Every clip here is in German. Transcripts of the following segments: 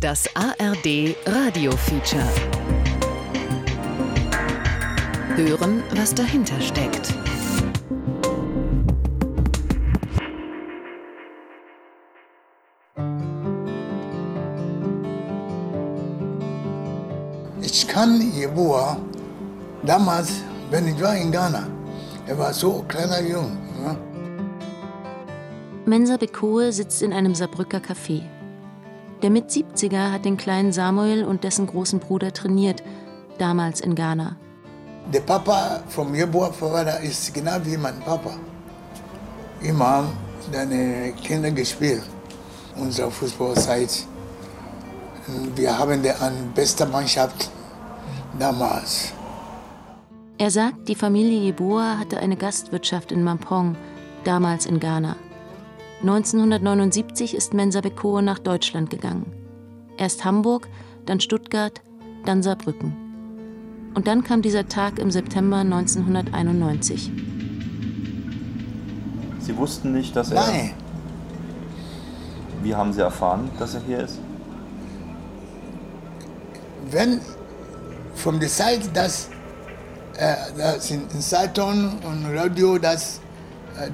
Das ARD Radio Feature. Hören, was dahinter steckt. Ich kann Jeboa damals, wenn ich war in Ghana, er war so ein kleiner Junge. Ja. Mensa Bekoe sitzt in einem Saarbrücker Café. Der Mit-70er hat den kleinen Samuel und dessen großen Bruder trainiert, damals in Ghana. Der Papa vom Jeboa Vater ist genau wie mein Papa. Immer haben deine Kinder gespielt, unsere Fußballzeit. Wir haben eine beste Mannschaft damals. Er sagt, die Familie Jeboa hatte eine Gastwirtschaft in Mampong, damals in Ghana. 1979 ist Mensa Bekoe nach Deutschland gegangen. Erst Hamburg, dann Stuttgart, dann Saarbrücken. Und dann kam dieser Tag im September 1991. Sie wussten nicht, dass er. Nein, Wie haben Sie erfahren, dass er hier ist? wenn von der Zeit, dass äh, das in, in Zeitung und Radio, dass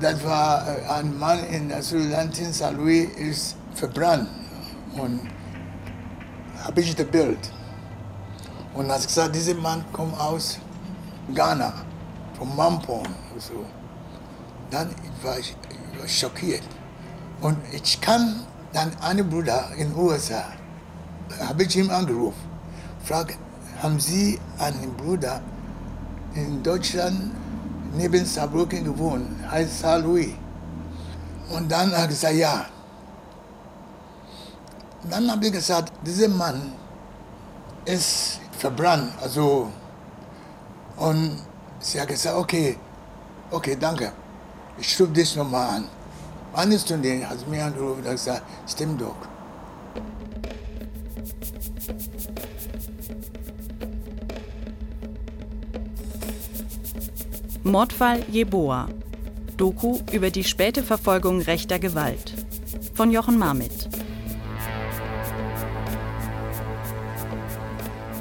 das war äh, ein Mann in der Studentin St. Louis ist verbrannt und habe ich das Bild und hat gesagt, dieser Mann kommt aus Ghana, von Mampong. So. Dann war ich, war schockiert und ich kann dann einen Bruder in den USA, habe ich ihm angerufen, frage, haben Sie einen Bruder in Deutschland neben Saarbrücken gewohnt, heißt Saint Louis. Und dann hat er gesagt, ja. Dann habe ich gesagt, dieser Mann ist verbrannt, also und sie hat gesagt, okay, okay, danke. Ich rufe dich nochmal an. Eine Stunde hat sie mir angerufen und gesagt, stimmt doch. Mordfall Jeboa. Doku über die späte Verfolgung rechter Gewalt. Von Jochen Marmit.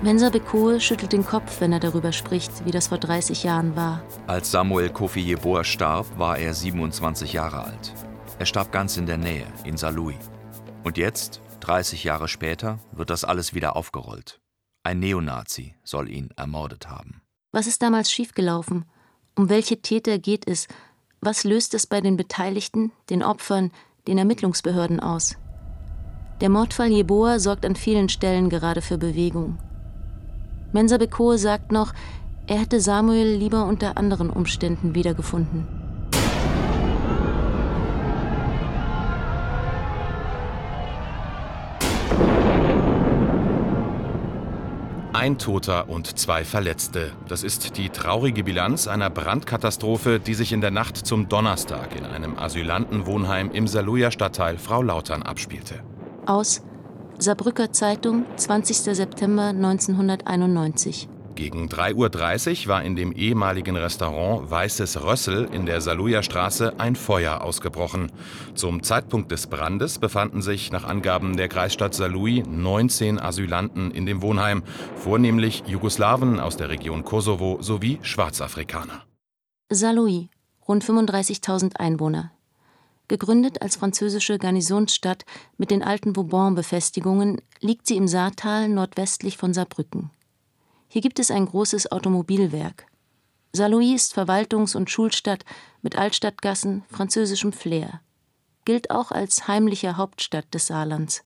Mensa Bekoe schüttelt den Kopf, wenn er darüber spricht, wie das vor 30 Jahren war. Als Samuel Kofi Jeboa starb, war er 27 Jahre alt. Er starb ganz in der Nähe, in Saarlouis. Und jetzt, 30 Jahre später, wird das alles wieder aufgerollt. Ein Neonazi soll ihn ermordet haben. Was ist damals schiefgelaufen? Um welche Täter geht es? Was löst es bei den Beteiligten, den Opfern, den Ermittlungsbehörden aus? Der Mordfall Jeboa sorgt an vielen Stellen gerade für Bewegung. Mensa Bekoe sagt noch, er hätte Samuel lieber unter anderen Umständen wiedergefunden. Ein Toter und zwei Verletzte. Das ist die traurige Bilanz einer Brandkatastrophe, die sich in der Nacht zum Donnerstag in einem Asylantenwohnheim im Saarlouier Stadtteil Frau Lautern abspielte. Aus Saarbrücker Zeitung, 20. September 1991. Gegen 3.30 Uhr war in dem ehemaligen Restaurant Weißes Rössel in der Saarlouier Straße ein Feuer ausgebrochen. Zum Zeitpunkt des Brandes befanden sich nach Angaben der Kreisstadt Saarlouis 19 Asylanten in dem Wohnheim, vornehmlich Jugoslawen aus der Region Kosovo sowie Schwarzafrikaner. Saarlouis, rund 35.000 Einwohner. Gegründet als französische Garnisonsstadt mit den alten Vauban-Befestigungen, liegt sie im Saartal nordwestlich von Saarbrücken. Hier gibt es ein großes Automobilwerk. Saarlouis ist Verwaltungs- und Schulstadt mit Altstadtgassen, französischem Flair. Gilt auch als heimliche Hauptstadt des Saarlands.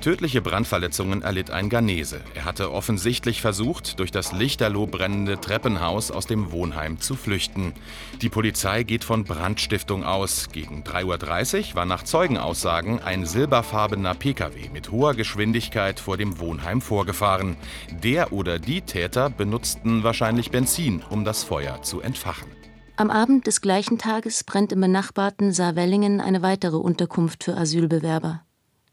Tödliche Brandverletzungen erlitt ein Ghanese. Er hatte offensichtlich versucht, durch das lichterloh brennende Treppenhaus aus dem Wohnheim zu flüchten. Die Polizei geht von Brandstiftung aus. Gegen 3.30 Uhr war nach Zeugenaussagen ein silberfarbener Pkw mit hoher Geschwindigkeit vor dem Wohnheim vorgefahren. Der oder die Täter benutzten wahrscheinlich Benzin, um das Feuer zu entfachen. Am Abend des gleichen Tages brennt im benachbarten Saarwellingen eine weitere Unterkunft für Asylbewerber.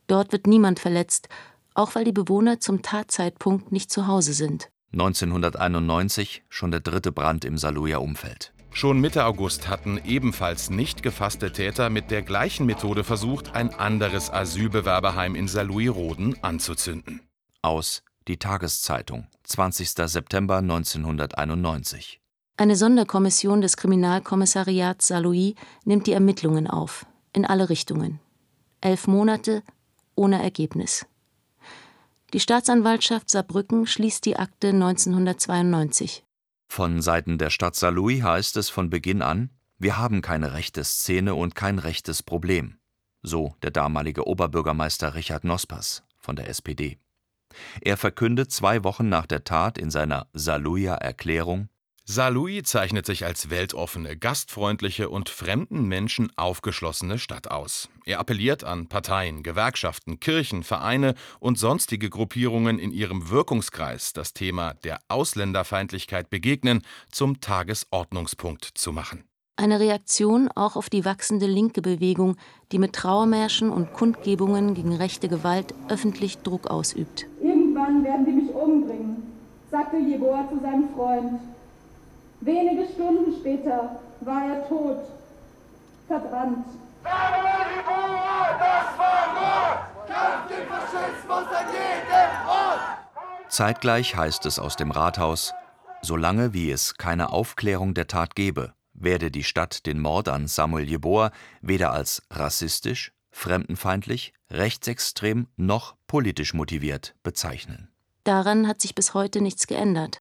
Dort wird niemand verletzt, auch weil die Bewohner zum Tatzeitpunkt nicht zu Hause sind. 1991 schon der dritte Brand im Saarlouier Umfeld. Schon Mitte August hatten ebenfalls nicht gefasste Täter mit der gleichen Methode versucht, ein anderes Asylbewerberheim in Saarlouis-Roden anzuzünden. Aus Die Tageszeitung, 20. September 1991. Eine Sonderkommission des Kriminalkommissariats Saarlouis nimmt die Ermittlungen auf, in alle Richtungen. Elf Monate ohne Ergebnis. Die Staatsanwaltschaft Saarbrücken schließt die Akte 1992. Von Seiten der Stadt Saarlouis heißt es von Beginn an, wir haben keine rechte Szene und kein rechtes Problem. So der damalige Oberbürgermeister Richard Nospers von der SPD. Er verkündet zwei Wochen nach der Tat in seiner Saarlouier Erklärung, Saarlouis zeichnet sich als weltoffene, gastfreundliche und fremden Menschen aufgeschlossene Stadt aus. Er appelliert an Parteien, Gewerkschaften, Kirchen, Vereine und sonstige Gruppierungen in ihrem Wirkungskreis, das Thema der Ausländerfeindlichkeit begegnen, zum Tagesordnungspunkt zu machen. Eine Reaktion auch auf die wachsende linke Bewegung, die mit Trauermärschen und Kundgebungen gegen rechte Gewalt öffentlich Druck ausübt. Irgendwann werden sie mich umbringen, sagte Jeboa zu seinem Freund. Wenige Stunden später war er tot, verbrannt. Das war Mord! Kampf den Faschismus an jedem Ort! Zeitgleich heißt es aus dem Rathaus, solange wie es keine Aufklärung der Tat gebe, werde die Stadt den Mord an Samuel Jeboa weder als rassistisch, fremdenfeindlich, rechtsextrem noch politisch motiviert bezeichnen. Daran hat sich bis heute nichts geändert.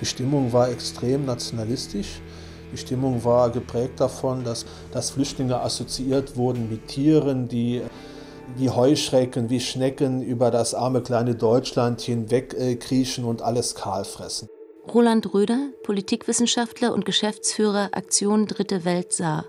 Die Stimmung war extrem nationalistisch. Die Stimmung war geprägt davon, dass, dass Flüchtlinge assoziiert wurden mit Tieren, die wie Heuschrecken, wie Schnecken über das arme kleine Deutschland hinweg äh, kriechen und alles kahl fressen. Roland Röder, Politikwissenschaftler und Geschäftsführer Aktion Dritte Welt Saar.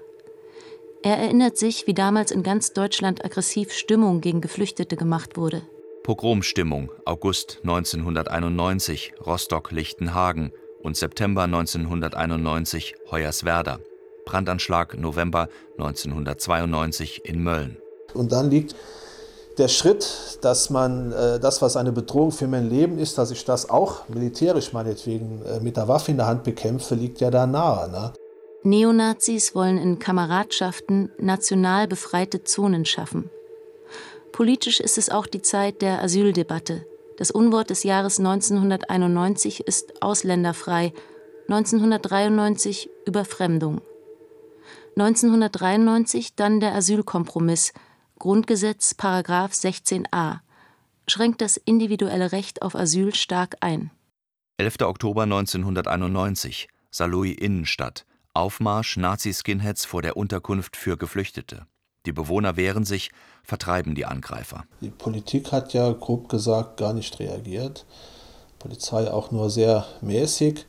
Er erinnert sich, wie damals in ganz Deutschland aggressiv Stimmung gegen Geflüchtete gemacht wurde. Pogromstimmung August 1991 Rostock-Lichtenhagen und September 1991 Hoyerswerda. Brandanschlag November 1992 in Mölln. Und dann liegt der Schritt, dass man äh, das, was eine Bedrohung für mein Leben ist, dass ich das auch militärisch meinetwegen äh, mit der Waffe in der Hand bekämpfe, liegt ja da nahe. Ne? Neonazis wollen in Kameradschaften national befreite Zonen schaffen. Politisch ist es auch die Zeit der Asyldebatte. Das Unwort des Jahres 1991 ist ausländerfrei, 1993 Überfremdung. 1993 dann der Asylkompromiss, Grundgesetz Paragraph 16a, schränkt das individuelle Recht auf Asyl stark ein. 11. Oktober 1991, Saarlouis Innenstadt, Aufmarsch Nazi-Skinheads vor der Unterkunft für Geflüchtete. Die Bewohner wehren sich, vertreiben die Angreifer. Die Politik hat ja grob gesagt gar nicht reagiert. Die Polizei auch nur sehr mäßig.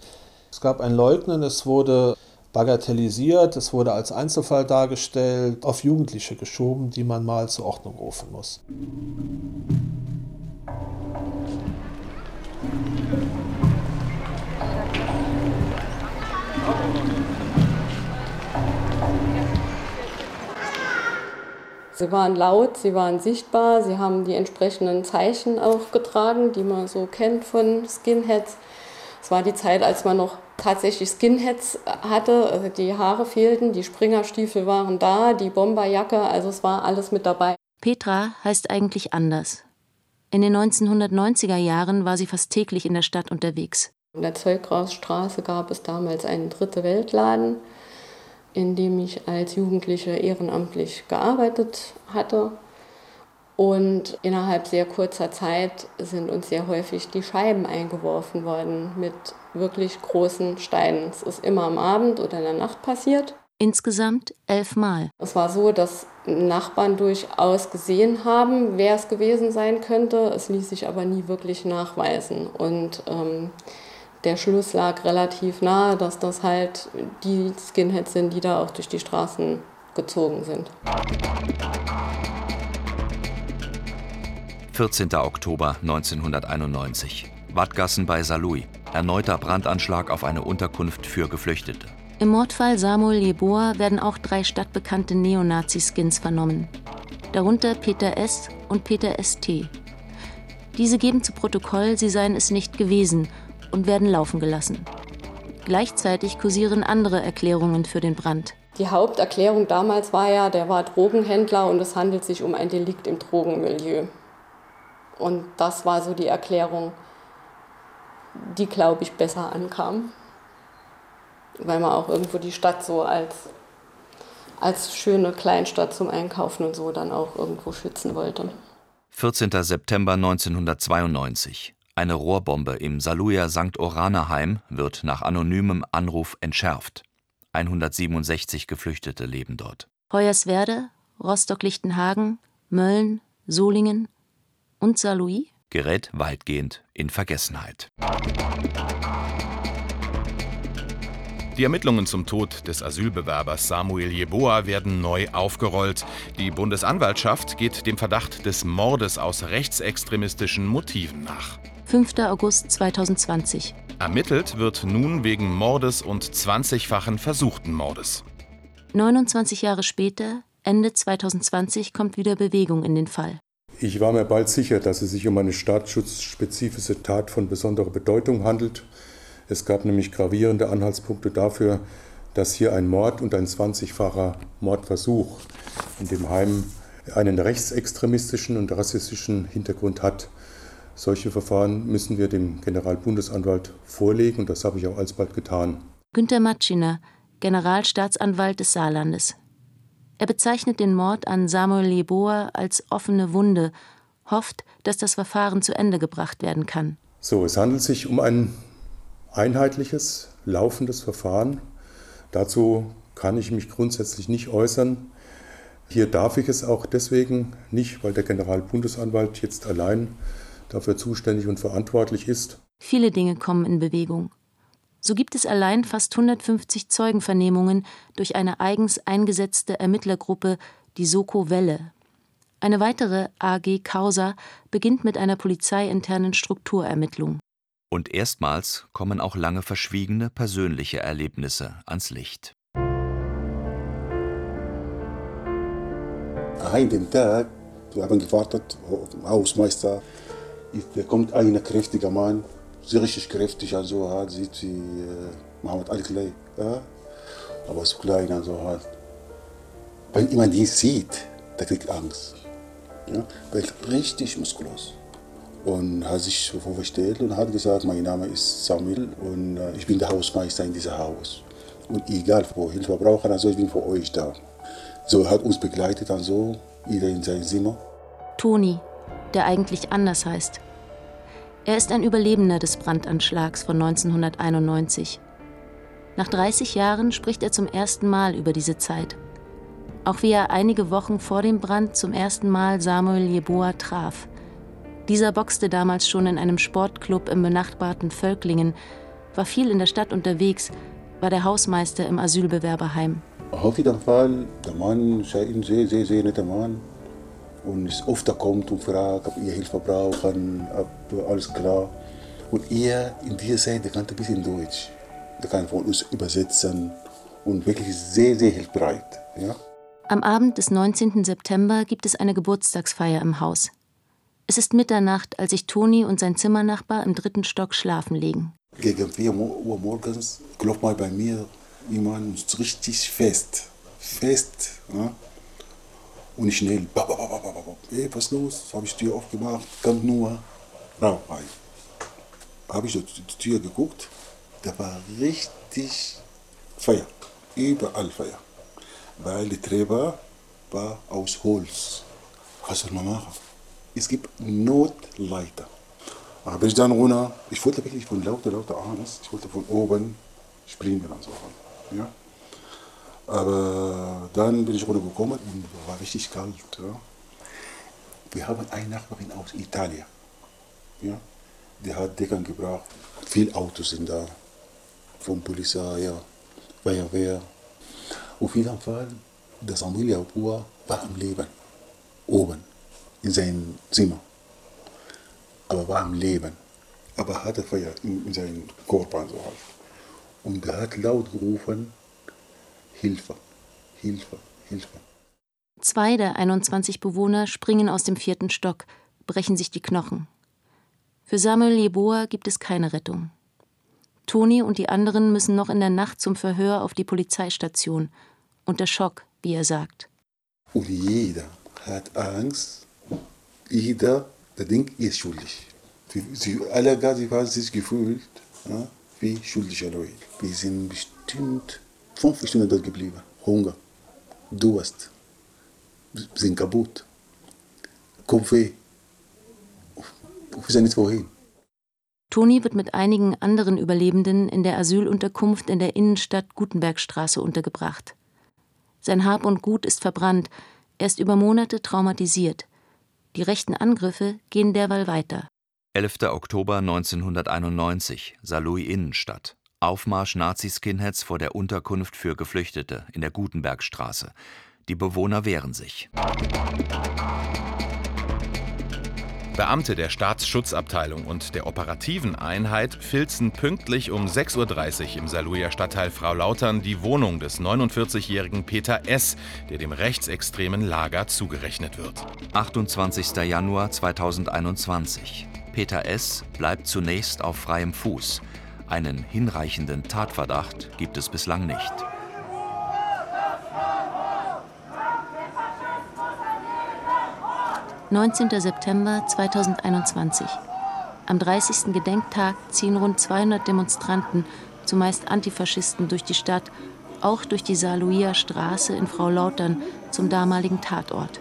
Es gab ein Leugnen, es wurde bagatellisiert, es wurde als Einzelfall dargestellt, auf Jugendliche geschoben, die man mal zur Ordnung rufen muss. Sie waren laut, sie waren sichtbar, sie haben die entsprechenden Zeichen auch getragen, die man so kennt von Skinheads. Es war die Zeit, als man noch tatsächlich Skinheads hatte, also die Haare fehlten, die Springerstiefel waren da, die Bomberjacke, also es war alles mit dabei. Petra heißt eigentlich anders. In den 1990er Jahren war sie fast täglich in der Stadt unterwegs. In der Zeughausstraße gab es damals einen Dritte Weltladen in dem ich als Jugendliche ehrenamtlich gearbeitet hatte. Und innerhalb sehr kurzer Zeit sind uns sehr häufig die Scheiben eingeworfen worden mit wirklich großen Steinen. Es ist immer am Abend oder in der Nacht passiert. Insgesamt elfmal. Es war so, dass Nachbarn durchaus gesehen haben, wer es gewesen sein könnte. Es ließ sich aber nie wirklich nachweisen. Und ähm, der Schluss lag relativ nahe, dass das halt die Skinheads sind, die da auch durch die Straßen gezogen sind. 14. Oktober 1991. Wattgassen bei Saarlouis. Erneuter Brandanschlag auf eine Unterkunft für Geflüchtete. Im Mordfall Samuel Jeboa werden auch drei stadtbekannte Neonazi-Skins vernommen. Darunter Peter S. und Peter ST. Diese geben zu Protokoll, sie seien es nicht gewesen und werden laufen gelassen. Gleichzeitig kursieren andere Erklärungen für den Brand. Die Haupterklärung damals war ja, der war Drogenhändler und es handelt sich um ein Delikt im Drogenmilieu. Und das war so die Erklärung, die, glaube ich, besser ankam. Weil man auch irgendwo die Stadt so als, als schöne Kleinstadt zum Einkaufen und so dann auch irgendwo schützen wollte. 14. September 1992. Eine Rohrbombe im Saluja St. Orana-Heim wird nach anonymem Anruf entschärft. 167 Geflüchtete leben dort. Hoyerswerde, Rostock-Lichtenhagen, Mölln, Solingen und Saarlouis gerät weitgehend in Vergessenheit. Die Ermittlungen zum Tod des Asylbewerbers Samuel Jeboa werden neu aufgerollt. Die Bundesanwaltschaft geht dem Verdacht des Mordes aus rechtsextremistischen Motiven nach. 5. August 2020. Ermittelt wird nun wegen Mordes und 20-fachen versuchten Mordes. 29 Jahre später, Ende 2020, kommt wieder Bewegung in den Fall. Ich war mir bald sicher, dass es sich um eine staatsschutzspezifische Tat von besonderer Bedeutung handelt. Es gab nämlich gravierende Anhaltspunkte dafür, dass hier ein Mord und ein 20-facher Mordversuch in dem Heim einen rechtsextremistischen und rassistischen Hintergrund hat. Solche Verfahren müssen wir dem Generalbundesanwalt vorlegen und das habe ich auch alsbald getan. Günter Matschiner, Generalstaatsanwalt des Saarlandes. Er bezeichnet den Mord an Samuel Jeboa als offene Wunde, hofft, dass das Verfahren zu Ende gebracht werden kann. So, es handelt sich um ein einheitliches, laufendes Verfahren. Dazu kann ich mich grundsätzlich nicht äußern. Hier darf ich es auch deswegen nicht, weil der Generalbundesanwalt jetzt allein dafür zuständig und verantwortlich ist. Viele Dinge kommen in Bewegung. So gibt es allein fast 150 Zeugenvernehmungen durch eine eigens eingesetzte Ermittlergruppe, die Soko Welle. Eine weitere AG Causa beginnt mit einer polizeiinternen Strukturermittlung. Und erstmals kommen auch lange verschwiegene persönliche Erlebnisse ans Licht. Einen Tag, wir haben gewartet auf den Hausmeister. Da kommt ein kräftiger Mann, sehr richtig kräftig, also hat sieht wie äh, Mohammed Al-Klay. Ja? Aber so klein, also halt. Wenn jemand ihn sieht, der kriegt Angst. Ja? Weil richtig muskulös und hat sich vorgestellt und hat gesagt, mein Name ist Samuel und äh, ich bin der Hausmeister in diesem Haus. Und egal, wo Hilfe brauchen, also ich bin für euch da. So hat uns begleitet, also jeder in sein Zimmer. Toni, der eigentlich anders heißt. Er ist ein Überlebender des Brandanschlags von 1991. Nach 30 Jahren spricht er zum ersten Mal über diese Zeit. Auch wie er einige Wochen vor dem Brand zum ersten Mal Samuel Jeboa traf. Dieser boxte damals schon in einem Sportclub im benachbarten Völklingen, war viel in der Stadt unterwegs, war der Hausmeister im Asylbewerberheim. Auf jeden Fall, der Mann ist ein sehr, sehr, sehr netter Mann. Und oft da kommt und fragt, ob ihr Hilfe brauchen, ob alles klar. Und er in dieser Zeit, der kann ein bisschen Deutsch. Der kann von uns übersetzen und wirklich sehr, sehr hilfsbereit. Ja? Am Abend des 19. September gibt es eine Geburtstagsfeier im Haus. Es ist Mitternacht, als sich Toni und sein Zimmernachbar im dritten Stock schlafen legen. Gegen 4 Uhr morgens klopft mal bei mir jemand richtig fest. Fest. Ja? Und schnell, hey, was los? Habe ich die Tür aufgemacht, kam nur Rauch rein. Habe ich die Tür geguckt, da war richtig Feuer. Überall Feuer. Weil die Treppe war aus Holz. Was soll man machen? es gibt Notleiter. Da bin ich dann runter. Ich wollte wirklich von lauter, lauter Angst, ich wollte von oben springen und so. Ja. Aber dann bin ich runtergekommen und war richtig kalt. Ja. Wir haben eine Nachbarin aus Italien. Ja. Die hat Deckern gebracht. Viele Autos sind da. Von Polizei, ja. Feuerwehr. Auf jeden Fall, der Samuel Pua war am Leben. Oben in sein Zimmer. Aber war am Leben. Aber hatte Feuer in, in seinem Körper und so halt. Und er hat laut gerufen, Hilfe, Hilfe, Hilfe. Zwei der 21 Bewohner springen aus dem vierten Stock, brechen sich die Knochen. Für Samuel Jeboa gibt es keine Rettung. Toni und die anderen müssen noch in der Nacht zum Verhör auf die Polizeistation. Unter Schock, wie er sagt. Und jeder hat Angst. Jeder, der denkt, er ist schuldig. Sie alle haben sich gefühlt ja, wie schuldig Leute. Wir sind bestimmt fünf Stunden dort geblieben. Hunger, Durst, sind kaputt, Kopfweh. Wir wissen nicht wohin. Toni wird mit einigen anderen Überlebenden in der Asylunterkunft in der Innenstadt Gutenbergstraße untergebracht. Sein Hab und Gut ist verbrannt, er ist über Monate traumatisiert. Die rechten Angriffe gehen derweil weiter. 11. Oktober 1991, Saarlouis Innenstadt. Aufmarsch Nazi-Skinheads vor der Unterkunft für Geflüchtete in der Gutenbergstraße. Die Bewohner wehren sich. Beamte der Staatsschutzabteilung und der operativen Einheit filzen pünktlich um 6.30 Uhr im Saarlouier Stadtteil Frau Lautern die Wohnung des 49-jährigen Peter S., der dem rechtsextremen Lager zugerechnet wird. 28. Januar 2021. Peter S. bleibt zunächst auf freiem Fuß. Einen hinreichenden Tatverdacht gibt es bislang nicht. 19. September 2021. Am 30. Gedenktag ziehen rund 200 Demonstranten, zumeist Antifaschisten, durch die Stadt, auch durch die Saarlouier Straße in Frau Lautern zum damaligen Tatort.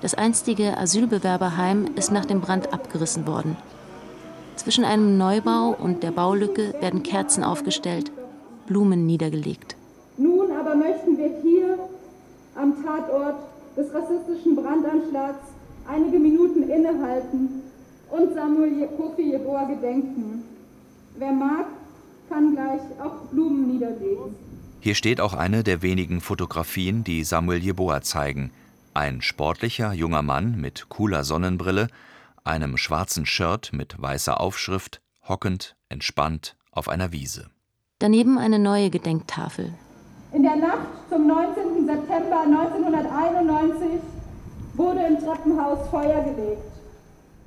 Das einstige Asylbewerberheim ist nach dem Brand abgerissen worden. Zwischen einem Neubau und der Baulücke werden Kerzen aufgestellt, Blumen niedergelegt. Nun aber möchten wir hier am Tatort des rassistischen Brandanschlags einige Minuten innehalten und Samuel Kofi Jeboa gedenken. Wer mag, kann gleich auch Blumen niederlegen. Hier steht auch eine der wenigen Fotografien, die Samuel Jeboa zeigen. Ein sportlicher junger Mann mit cooler Sonnenbrille, einem schwarzen Shirt mit weißer Aufschrift, hockend, entspannt auf einer Wiese. Daneben eine neue Gedenktafel. In der Nacht zum 19. September 1991 wurde im Treppenhaus Feuer gelegt.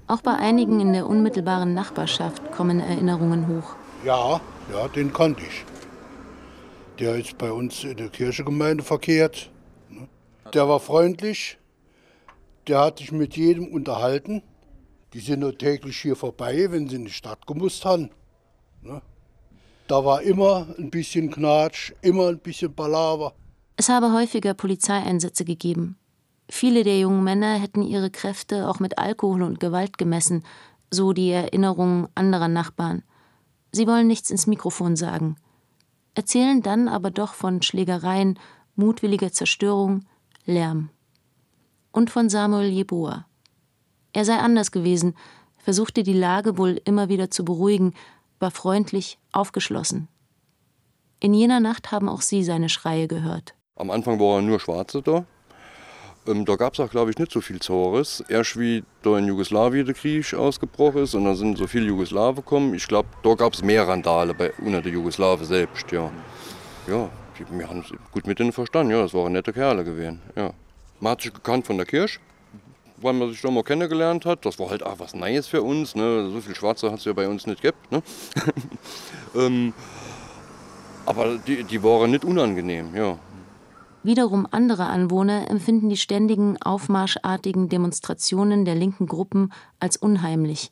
Auch bei einigen in der unmittelbaren Nachbarschaft kommen Erinnerungen hoch. Ja, ja, den kannte ich. Der ist bei uns in der Kirchegemeinde verkehrt. Ne? Der war freundlich, der hat sich mit jedem unterhalten. Die sind nur täglich hier vorbei, wenn sie in die Stadt gemusst haben. Ne? Da war immer ein bisschen Knatsch, immer ein bisschen Palaver. Es habe häufiger Polizeieinsätze gegeben. Viele der jungen Männer hätten ihre Kräfte auch mit Alkohol und Gewalt gemessen, so die Erinnerungen anderer Nachbarn. Sie wollen nichts ins Mikrofon sagen, erzählen dann aber doch von Schlägereien, mutwilliger Zerstörung, Lärm. Und von Samuel Jeboa. Er sei anders gewesen, versuchte die Lage wohl immer wieder zu beruhigen, war freundlich, aufgeschlossen. In jener Nacht haben auch sie seine Schreie gehört. Am Anfang war er nur Schwarze da, ähm, da gab es auch, glaube ich, nicht so viel Zores. Erst wie da in Jugoslawien der Krieg ausgebrochen ist und da sind so viele Jugoslawen gekommen. Ich glaube, da gab es mehr Randale bei, unter den Jugoslawen selbst. Ja, ja wir haben gut mit denen verstanden. Ja, das waren nette Kerle gewesen. Ja. Man hat sich gekannt von der Kirche, weil man sich da mal kennengelernt hat. Das war halt auch was Neues für uns. Ne? So viel Schwarze hat es ja bei uns nicht gehabt. Ne? ähm, aber die, die waren nicht unangenehm, ja. Wiederum andere Anwohner empfinden die ständigen aufmarschartigen Demonstrationen der linken Gruppen als unheimlich.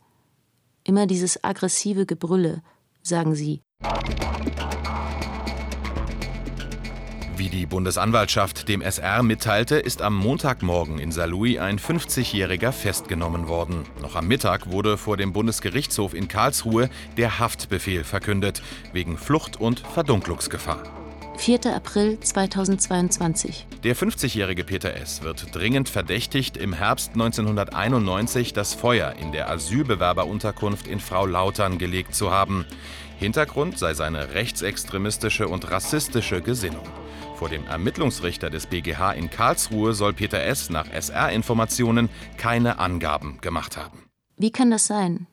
Immer dieses aggressive Gebrülle, sagen sie. Wie die Bundesanwaltschaft dem SR mitteilte, ist am Montagmorgen in Saarlouis ein 50-Jähriger festgenommen worden. Noch am Mittag wurde vor dem Bundesgerichtshof in Karlsruhe der Haftbefehl verkündet, wegen Flucht und Verdunklungsgefahr. 4. April 2022. Der 50-jährige Peter S. wird dringend verdächtigt, im Herbst 1991 das Feuer in der Asylbewerberunterkunft in Frau Lautern gelegt zu haben. Hintergrund sei seine rechtsextremistische und rassistische Gesinnung. Vor dem Ermittlungsrichter des BGH in Karlsruhe soll Peter S. nach SR-Informationen keine Angaben gemacht haben. Wie kann das sein?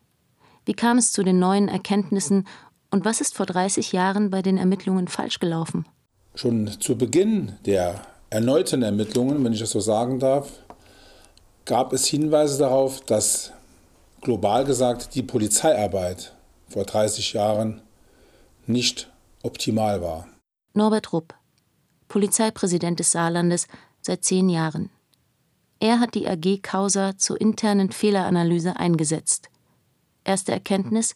Wie kam es zu den neuen Erkenntnissen und was ist vor 30 Jahren bei den Ermittlungen falsch gelaufen? Schon zu Beginn der erneuten Ermittlungen, wenn ich das so sagen darf, gab es Hinweise darauf, dass global gesagt die Polizeiarbeit vor 30 Jahren nicht optimal war. Norbert Rupp, Polizeipräsident des Saarlandes seit zehn Jahren. Er hat die AG Causa zur internen Fehleranalyse eingesetzt. Erste Erkenntnis: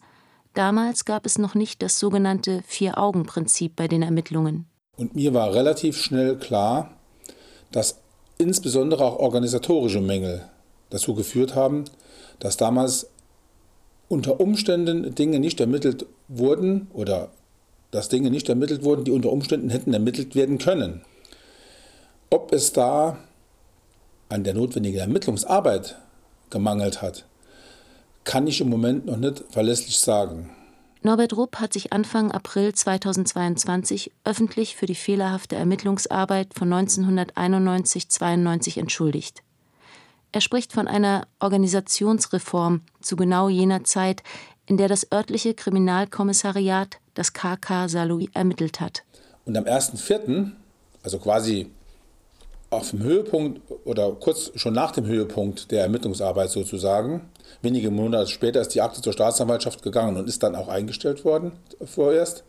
Damals gab es noch nicht das sogenannte Vier-Augen-Prinzip bei den Ermittlungen. Und mir war relativ schnell klar, dass insbesondere auch organisatorische Mängel dazu geführt haben, dass damals unter Umständen Dinge nicht ermittelt wurden oder dass Dinge nicht ermittelt wurden, die unter Umständen hätten ermittelt werden können. Ob es da an der notwendigen Ermittlungsarbeit gemangelt hat, kann ich im Moment noch nicht verlässlich sagen. Norbert Rupp hat sich Anfang April 2022 öffentlich für die fehlerhafte Ermittlungsarbeit von 1991-92 entschuldigt. Er spricht von einer Organisationsreform zu genau jener Zeit, in der das örtliche Kriminalkommissariat das KK Saarlouis ermittelt hat. Und am 1.4., also quasi auf dem Höhepunkt oder kurz schon nach dem Höhepunkt der Ermittlungsarbeit sozusagen, wenige Monate später ist die Akte zur Staatsanwaltschaft gegangen und ist dann auch eingestellt worden vorerst,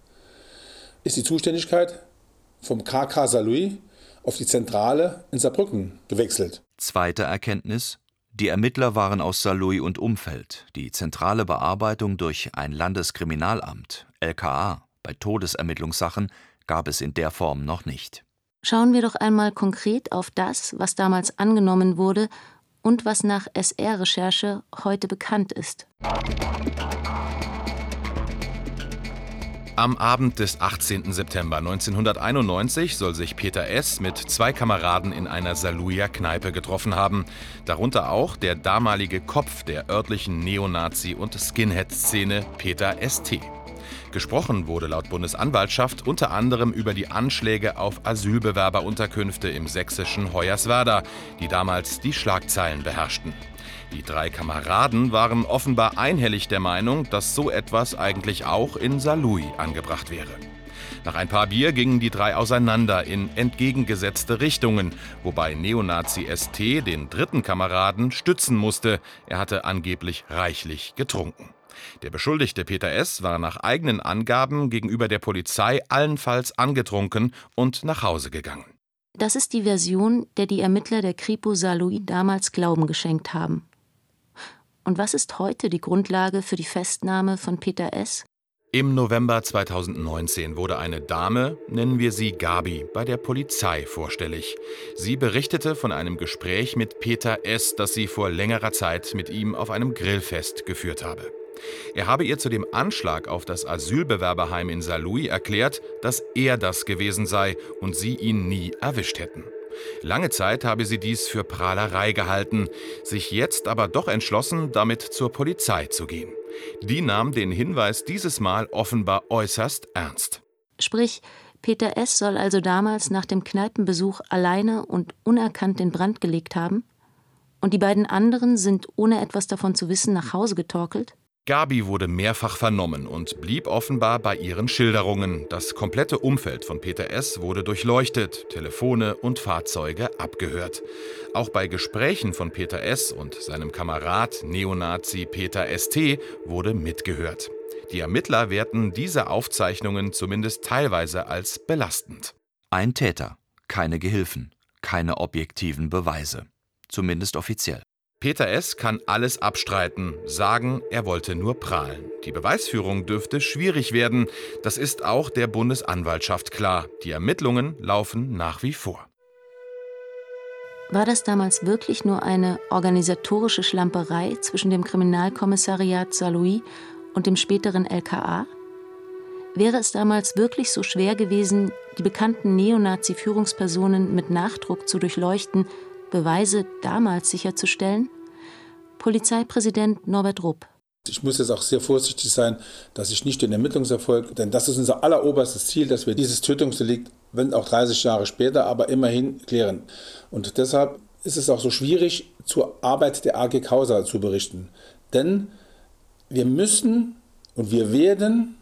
ist die Zuständigkeit vom KK Saarlouis auf die Zentrale in Saarbrücken gewechselt. Zweite Erkenntnis: Die Ermittler waren aus Saarlouis und Umfeld. Die zentrale Bearbeitung durch ein Landeskriminalamt (LKA) bei Todesermittlungssachen gab es in der Form noch nicht. Schauen wir doch einmal konkret auf das, was damals angenommen wurde und was nach SR-Recherche heute bekannt ist. Am Abend des 18. September 1991 soll sich Peter S. mit zwei Kameraden in einer Saluja Kneipe getroffen haben, darunter auch der damalige Kopf der örtlichen Neonazi- und Skinhead-Szene Peter St. Gesprochen wurde laut Bundesanwaltschaft unter anderem über die Anschläge auf Asylbewerberunterkünfte im sächsischen Hoyerswerda, die damals die Schlagzeilen beherrschten. Die drei Kameraden waren offenbar einhellig der Meinung, dass so etwas eigentlich auch in Saarlouis angebracht wäre. Nach ein paar Bier gingen die drei auseinander in entgegengesetzte Richtungen, wobei Neonazi ST den dritten Kameraden stützen musste. Er hatte angeblich reichlich getrunken. Der Beschuldigte Peter S. war nach eigenen Angaben gegenüber der Polizei allenfalls angetrunken und nach Hause gegangen. Das ist die Version, der die Ermittler der Kripo Saarlouis damals Glauben geschenkt haben. Und was ist heute die Grundlage für die Festnahme von Peter S.? Im November 2019 wurde eine Dame, nennen wir sie Gabi, bei der Polizei vorstellig. Sie berichtete von einem Gespräch mit Peter S., das sie vor längerer Zeit mit ihm auf einem Grillfest geführt habe. Er habe ihr zu dem Anschlag auf das Asylbewerberheim in Saarlouis erklärt, dass er das gewesen sei und sie ihn nie erwischt hätten. Lange Zeit habe sie dies für Prahlerei gehalten, sich jetzt aber doch entschlossen, damit zur Polizei zu gehen. Die nahm den Hinweis dieses Mal offenbar äußerst ernst. Sprich, Peter S. soll also damals nach dem Kneipenbesuch alleine und unerkannt den Brand gelegt haben? Und die beiden anderen sind, ohne etwas davon zu wissen, nach Hause getorkelt? Gabi wurde mehrfach vernommen und blieb offenbar bei ihren Schilderungen. Das komplette Umfeld von Peter S. wurde durchleuchtet, Telefone und Fahrzeuge abgehört. Auch bei Gesprächen von Peter S. und seinem Kamerad Neonazi Peter St. wurde mitgehört. Die Ermittler werten diese Aufzeichnungen zumindest teilweise als belastend. Ein Täter, keine Gehilfen, keine objektiven Beweise. Zumindest offiziell. Peter S. kann alles abstreiten, sagen, er wollte nur prahlen. Die Beweisführung dürfte schwierig werden. Das ist auch der Bundesanwaltschaft klar. Die Ermittlungen laufen nach wie vor. War das damals wirklich nur eine organisatorische Schlamperei zwischen dem Kriminalkommissariat Saarlouis und dem späteren LKA? Wäre es damals wirklich so schwer gewesen, die bekannten Neonazi-Führungspersonen mit Nachdruck zu durchleuchten, Beweise damals sicherzustellen? Polizeipräsident Norbert Rupp. Ich muss jetzt auch sehr vorsichtig sein, dass ich nicht den Ermittlungserfolg, denn das ist unser alleroberstes Ziel, dass wir dieses Tötungsdelikt, wenn auch 30 Jahre später, aber immerhin klären. Und deshalb ist es auch so schwierig, zur Arbeit der AG Causa zu berichten. Denn wir müssen und wir werden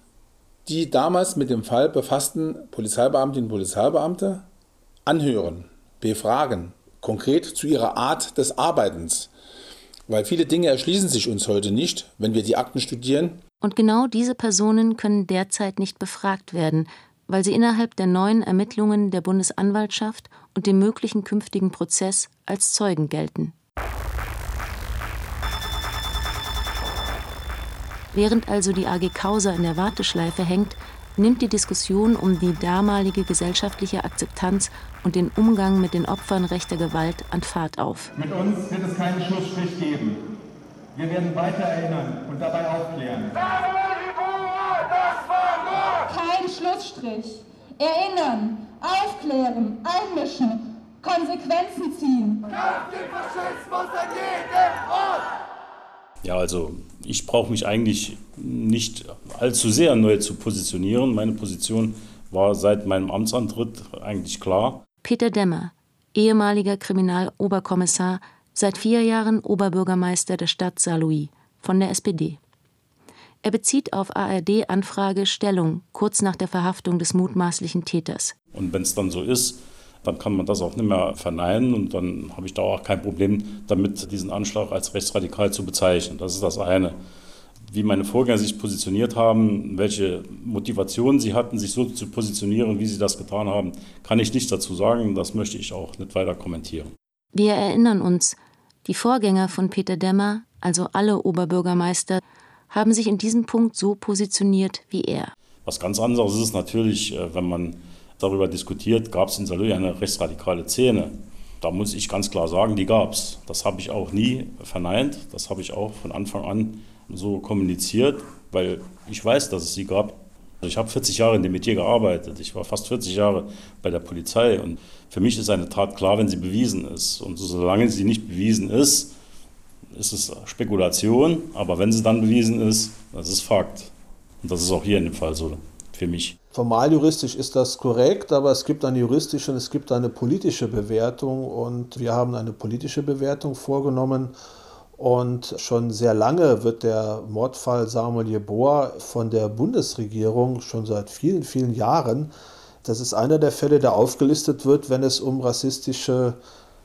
die damals mit dem Fall befassten Polizeibeamtinnen und Polizeibeamte anhören, befragen, konkret zu ihrer Art des Arbeitens. Weil viele Dinge erschließen sich uns heute nicht, wenn wir die Akten studieren. Und genau diese Personen können derzeit nicht befragt werden, weil sie innerhalb der neuen Ermittlungen der Bundesanwaltschaft und dem möglichen künftigen Prozess als Zeugen gelten. Während also die AG Causa in der Warteschleife hängt, nimmt die Diskussion um die damalige gesellschaftliche Akzeptanz und den Umgang mit den Opfern rechter Gewalt an Fahrt auf. Mit uns wird es keinen Schlussstrich geben. Wir werden weiter erinnern und dabei aufklären. Kein Schlussstrich. Erinnern, aufklären, einmischen, Konsequenzen ziehen. Kampf den Faschismus an jedem Ort! Ja, also ich brauche mich eigentlich nicht allzu sehr neu zu positionieren. Meine Position war seit meinem Amtsantritt eigentlich klar. Peter Demmer, ehemaliger Kriminaloberkommissar, seit vier Jahren Oberbürgermeister der Stadt Saarlouis von der SPD. Er bezieht auf ARD-Anfrage Stellung kurz nach der Verhaftung des mutmaßlichen Täters. Und wenn es dann so ist, dann kann man das auch nicht mehr verneinen und dann habe ich da auch kein Problem damit, diesen Anschlag als rechtsradikal zu bezeichnen. Das ist das eine. Wie meine Vorgänger sich positioniert haben, welche Motivation sie hatten, sich so zu positionieren, wie sie das getan haben, kann ich nicht dazu sagen. Das möchte ich auch nicht weiter kommentieren. Wir erinnern uns, die Vorgänger von Peter Demmer, also alle Oberbürgermeister, haben sich in diesem Punkt so positioniert wie er. Was ganz anderes ist natürlich, äh, wenn man darüber diskutiert, gab es in Salou eine rechtsradikale Szene. Da muss ich ganz klar sagen, die gab es. Das habe ich auch nie verneint. Das habe ich auch von Anfang an so kommuniziert, weil ich weiß, dass es sie gab. Ich habe 40 Jahre in dem Metier gearbeitet. Ich war fast 40 Jahre bei der Polizei. Und für mich ist eine Tat klar, wenn sie bewiesen ist. Und solange sie nicht bewiesen ist, ist es Spekulation. Aber wenn sie dann bewiesen ist, das ist Fakt. Und das ist auch hier in dem Fall so für mich. Formal juristisch ist das korrekt, aber es gibt eine juristische und es gibt eine politische Bewertung und wir haben eine politische Bewertung vorgenommen. Und schon sehr lange wird der Mordfall Samuel Jeboa von der Bundesregierung schon seit vielen, vielen Jahren. Das ist einer der Fälle, der aufgelistet wird, wenn es um rassistische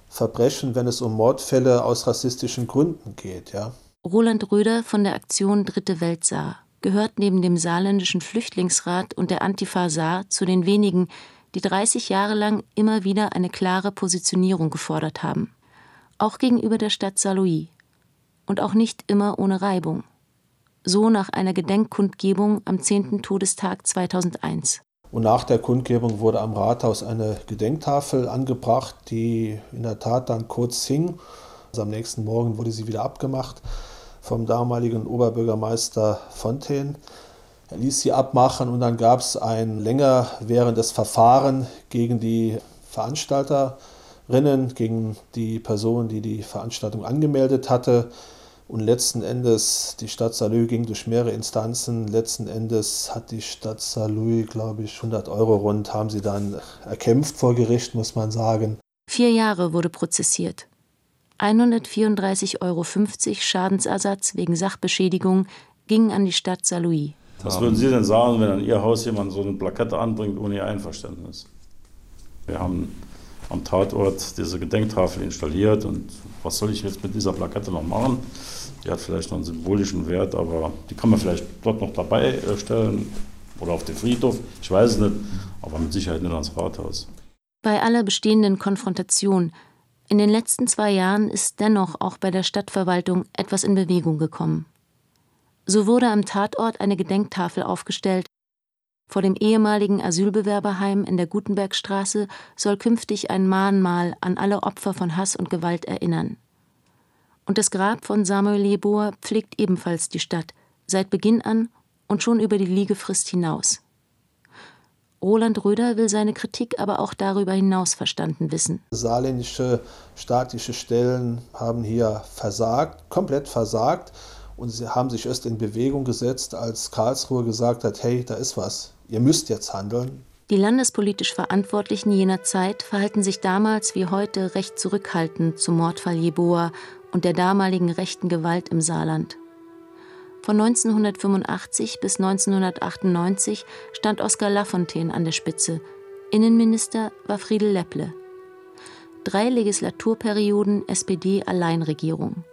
Verbrechen, wenn es um Mordfälle aus rassistischen Gründen geht. Ja. Roland Röder von der Aktion Dritte Welt Saar gehört neben dem Saarländischen Flüchtlingsrat und der Antifa Saar zu den wenigen, die 30 Jahre lang immer wieder eine klare Positionierung gefordert haben. Auch gegenüber der Stadt Saarlouis. Und auch nicht immer ohne Reibung. So nach einer Gedenkkundgebung am 10. Todestag 2001. Und nach der Kundgebung wurde am Rathaus eine Gedenktafel angebracht, die in der Tat dann kurz hing. Also am nächsten Morgen wurde sie wieder abgemacht vom damaligen Oberbürgermeister Fontaine. Er ließ sie abmachen und dann gab es ein länger währendes Verfahren gegen die Veranstalterinnen, gegen die Person, die die Veranstaltung angemeldet hatte. Und letzten Endes, die Stadt Saarlouis ging durch mehrere Instanzen. Letzten Endes hat die Stadt Saarlouis, glaube ich, 100 Euro rund, haben sie dann erkämpft vor Gericht, muss man sagen. Vier Jahre wurde prozessiert. 134,50 Euro Schadensersatz wegen Sachbeschädigung gingen an die Stadt Saarlouis. Was würden Sie denn sagen, wenn an Ihr Haus jemand so eine Plakette anbringt ohne Ihr Einverständnis? Wir haben am Tatort diese Gedenktafel installiert und was soll ich jetzt mit dieser Plakette noch machen? Die hat vielleicht noch einen symbolischen Wert, aber die kann man vielleicht dort noch dabei äh, stellen oder auf den Friedhof, ich weiß es nicht, aber mit Sicherheit nicht ans Rathaus. Bei aller bestehenden Konfrontation in den letzten zwei Jahren ist dennoch auch bei der Stadtverwaltung etwas in Bewegung gekommen. So wurde am Tatort eine Gedenktafel aufgestellt. Vor dem ehemaligen Asylbewerberheim in der Gutenbergstraße soll künftig ein Mahnmal an alle Opfer von Hass und Gewalt erinnern. Und das Grab von Samuel Jeboa pflegt ebenfalls die Stadt, seit Beginn an und schon über die Liegefrist hinaus. Roland Röder will seine Kritik aber auch darüber hinaus verstanden wissen. Saarländische staatliche Stellen haben hier versagt, komplett versagt. Und sie haben sich erst in Bewegung gesetzt, als Karlsruhe gesagt hat, hey, da ist was, ihr müsst jetzt handeln. Die landespolitisch Verantwortlichen jener Zeit verhalten sich damals wie heute recht zurückhaltend zum Mordfall Jeboa und der damaligen rechten Gewalt im Saarland. Von 1985 bis 1998 stand Oskar Lafontaine an der Spitze. Innenminister war Friedel Lepple. Drei Legislaturperioden SPD-Alleinregierung.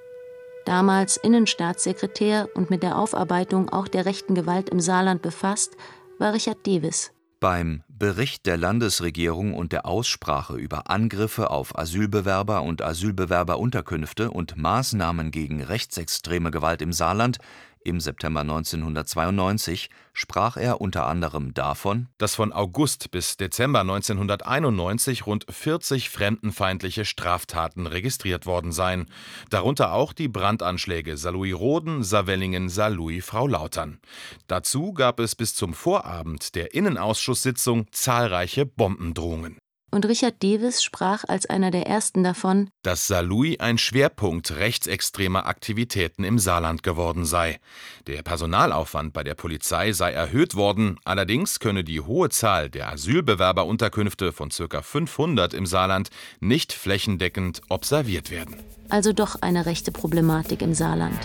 damals Innenstaatssekretär und mit der Aufarbeitung auch der rechten Gewalt im Saarland befasst, war Richard Dewes. Beim Bericht der Landesregierung und der Aussprache über Angriffe auf Asylbewerber und Asylbewerberunterkünfte und Maßnahmen gegen rechtsextreme Gewalt im Saarland im September 1992 sprach er unter anderem davon, dass von August bis Dezember 1991 rund 40 fremdenfeindliche Straftaten registriert worden seien, darunter auch die Brandanschläge Saarlouis-Roden, Saarwellingen, Saarlouis-Frau-Lautern. Dazu gab es bis zum Vorabend der Innenausschusssitzung zahlreiche Bombendrohungen und Richard Dewes sprach als einer der ersten davon, dass Saarlouis ein Schwerpunkt rechtsextremer Aktivitäten im Saarland geworden sei. Der Personalaufwand bei der Polizei sei erhöht worden, allerdings könne die hohe Zahl der Asylbewerberunterkünfte von ca. 500 im Saarland nicht flächendeckend observiert werden. Also doch eine rechte Problematik im Saarland.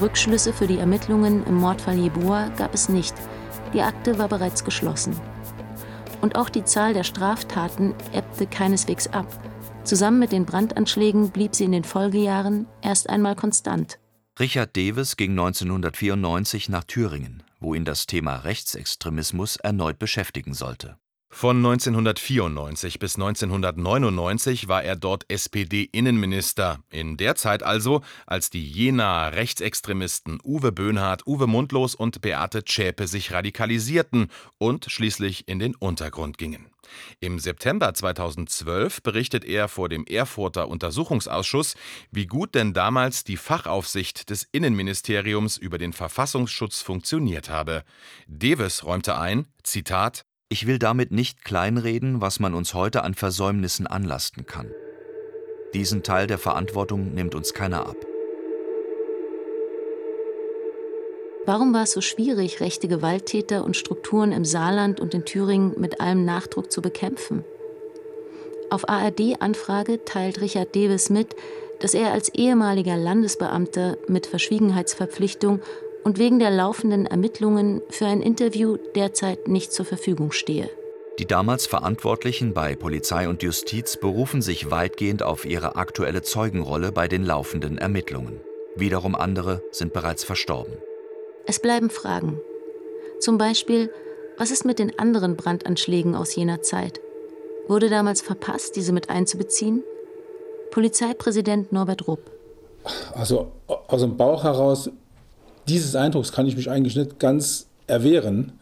Rückschlüsse für die Ermittlungen im Mordfall Jeboa gab es nicht. Die Akte war bereits geschlossen und auch die Zahl der Straftaten ebbte keineswegs ab. Zusammen mit den Brandanschlägen blieb sie in den Folgejahren erst einmal konstant. Richard Dewes ging 1994 nach Thüringen, wo ihn das Thema Rechtsextremismus erneut beschäftigen sollte. Von 1994 bis 1999 war er dort SPD-Innenminister, in der Zeit also, als die Jenaer Rechtsextremisten Uwe Böhnhardt, Uwe Mundlos und Beate Zschäpe sich radikalisierten und schließlich in den Untergrund gingen. Im September 2012 berichtet er vor dem Erfurter Untersuchungsausschuss, wie gut denn damals die Fachaufsicht des Innenministeriums über den Verfassungsschutz funktioniert habe. Deves räumte ein, Zitat, ich will damit nicht kleinreden, was man uns heute an Versäumnissen anlasten kann. Diesen Teil der Verantwortung nimmt uns keiner ab. Warum war es so schwierig, rechte Gewalttäter und Strukturen im Saarland und in Thüringen mit allem Nachdruck zu bekämpfen? Auf ARD-Anfrage teilt Richard Dewes mit, dass er als ehemaliger Landesbeamter mit Verschwiegenheitsverpflichtung und wegen der laufenden Ermittlungen für ein Interview derzeit nicht zur Verfügung stehe. Die damals Verantwortlichen bei Polizei und Justiz berufen sich weitgehend auf ihre aktuelle Zeugenrolle bei den laufenden Ermittlungen. Wiederum andere sind bereits verstorben. Es bleiben Fragen. Zum Beispiel, was ist mit den anderen Brandanschlägen aus jener Zeit? Wurde damals verpasst, diese mit einzubeziehen? Polizeipräsident Norbert Rupp. Also aus dem Bauch heraus dieses Eindrucks kann ich mich eigentlich nicht ganz erwehren.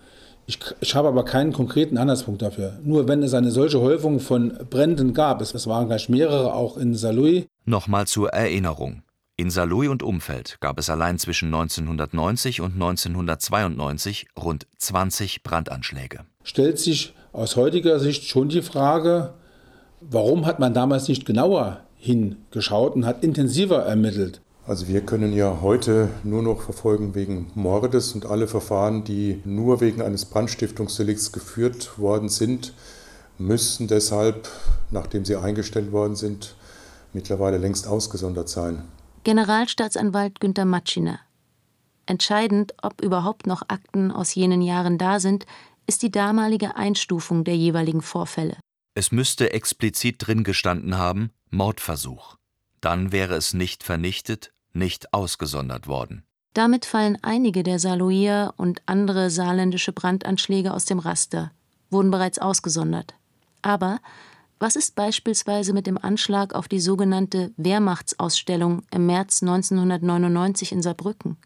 Ich, ich, habe aber keinen konkreten Anhaltspunkt dafür. Nur wenn es eine solche Häufung von Bränden gab, es, es waren gleich mehrere auch in Saarlouis. Nochmal zur Erinnerung. In Saarlouis und Umfeld gab es allein zwischen 1990 und 1992 rund 20 Brandanschläge. Stellt sich aus heutiger Sicht schon die Frage, warum hat man damals nicht genauer hingeschaut und hat intensiver ermittelt? Also wir können ja heute nur noch verfolgen wegen Mordes und alle Verfahren, die nur wegen eines Brandstiftungsdelikts geführt worden sind, müssten deshalb, nachdem sie eingestellt worden sind, mittlerweile längst ausgesondert sein. Generalstaatsanwalt Günter Matschiner. Entscheidend, ob überhaupt noch Akten aus jenen Jahren da sind, ist die damalige Einstufung der jeweiligen Vorfälle. Es müsste explizit drin gestanden haben Mordversuch. Dann wäre es nicht vernichtet, nicht ausgesondert worden. Damit fallen einige der Saarlouier und andere saarländische Brandanschläge aus dem Raster, wurden bereits ausgesondert. Aber was ist beispielsweise mit dem Anschlag auf die sogenannte Wehrmachtsausstellung im März 1999 in Saarbrücken?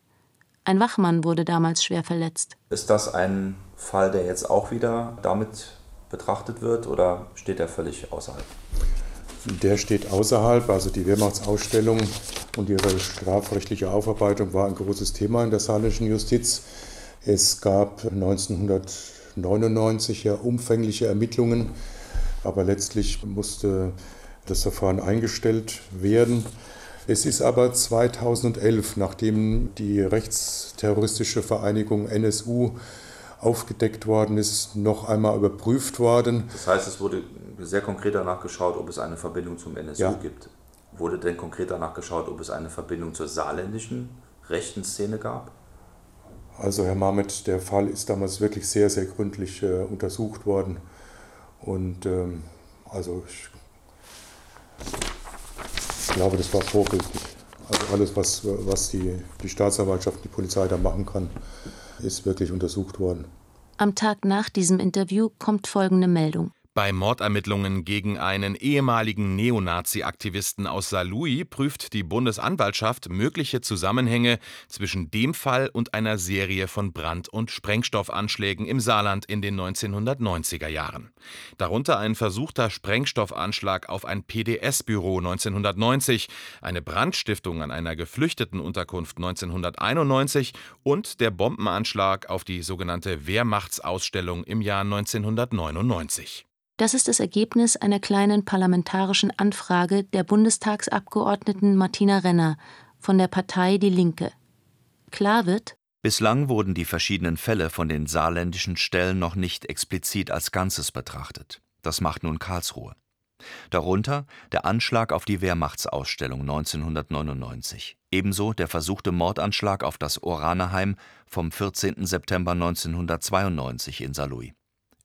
Ein Wachmann wurde damals schwer verletzt. Ist das ein Fall, der jetzt auch wieder damit betrachtet wird oder steht er völlig außerhalb? Der steht außerhalb, also die Wehrmachtsausstellung und ihre strafrechtliche Aufarbeitung war ein großes Thema in der saarländischen Justiz. Es gab 1999 ja umfängliche Ermittlungen, aber letztlich musste das Verfahren eingestellt werden. Es ist aber 2011, nachdem die rechtsterroristische Vereinigung NSU aufgedeckt worden ist, noch einmal überprüft worden. Das heißt, es wurde sehr konkret danach geschaut, ob es eine Verbindung zum NSU ja. gibt. Wurde denn konkret danach geschaut, ob es eine Verbindung zur saarländischen rechten Szene gab? Also Herr Mamet, der Fall ist damals wirklich sehr, sehr gründlich äh, untersucht worden. Und ähm, also ich glaube, das war vorbildlich. Also alles, was, was die, die Staatsanwaltschaft, die Polizei da machen kann, ist wirklich untersucht worden. Am Tag nach diesem Interview kommt folgende Meldung. Bei Mordermittlungen gegen einen ehemaligen Neonazi-Aktivisten aus Saarlouis prüft die Bundesanwaltschaft mögliche Zusammenhänge zwischen dem Fall und einer Serie von Brand- und Sprengstoffanschlägen im Saarland in den 1990er Jahren. Darunter ein versuchter Sprengstoffanschlag auf ein PDS-Büro 1990, eine Brandstiftung an einer Geflüchtetenunterkunft 1991 und der Bombenanschlag auf die sogenannte Wehrmachtsausstellung im Jahr 1999. Das ist das Ergebnis einer kleinen parlamentarischen Anfrage der Bundestagsabgeordneten Martina Renner von der Partei Die Linke. Klar wird, Bislang wurden die verschiedenen Fälle von den saarländischen Stellen noch nicht explizit als Ganzes betrachtet. Das macht nun Karlsruhe. Darunter der Anschlag auf die Wehrmachtsausstellung 1999, ebenso der versuchte Mordanschlag auf das Oranerheim vom 14. September 1992 in Saarlouis.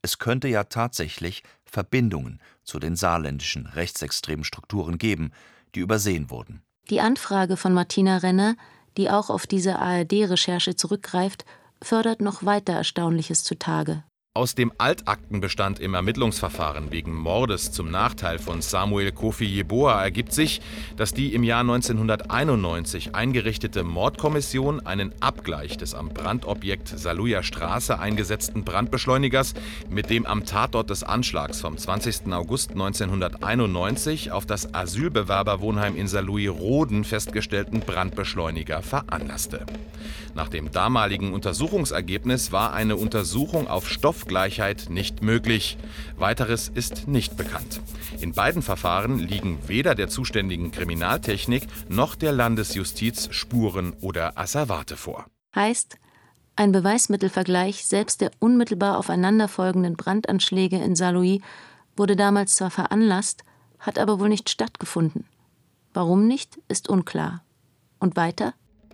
Es könnte ja tatsächlich Verbindungen zu den saarländischen rechtsextremen Strukturen geben, die übersehen wurden. Die Anfrage von Martina Renner, die auch auf diese ARD-Recherche zurückgreift, fördert noch weiter Erstaunliches zutage. Aus dem Altaktenbestand im Ermittlungsverfahren wegen Mordes zum Nachteil von Samuel Kofi Jeboa ergibt sich, dass die im Jahr 1991 eingerichtete Mordkommission einen Abgleich des am Brandobjekt Saluja Straße eingesetzten Brandbeschleunigers mit dem am Tatort des Anschlags vom 20. August 1991 auf das Asylbewerberwohnheim in Saarlouis-Roden festgestellten Brandbeschleuniger veranlasste. Nach dem damaligen Untersuchungsergebnis war eine Untersuchung auf Stoff Gleichheit nicht möglich. Weiteres ist nicht bekannt. In beiden Verfahren liegen weder der zuständigen Kriminaltechnik noch der Landesjustiz Spuren oder Asservate vor. Heißt, ein Beweismittelvergleich selbst der unmittelbar aufeinanderfolgenden Brandanschläge in Saarlouis wurde damals zwar veranlasst, hat aber wohl nicht stattgefunden. Warum nicht, ist unklar. Und weiter?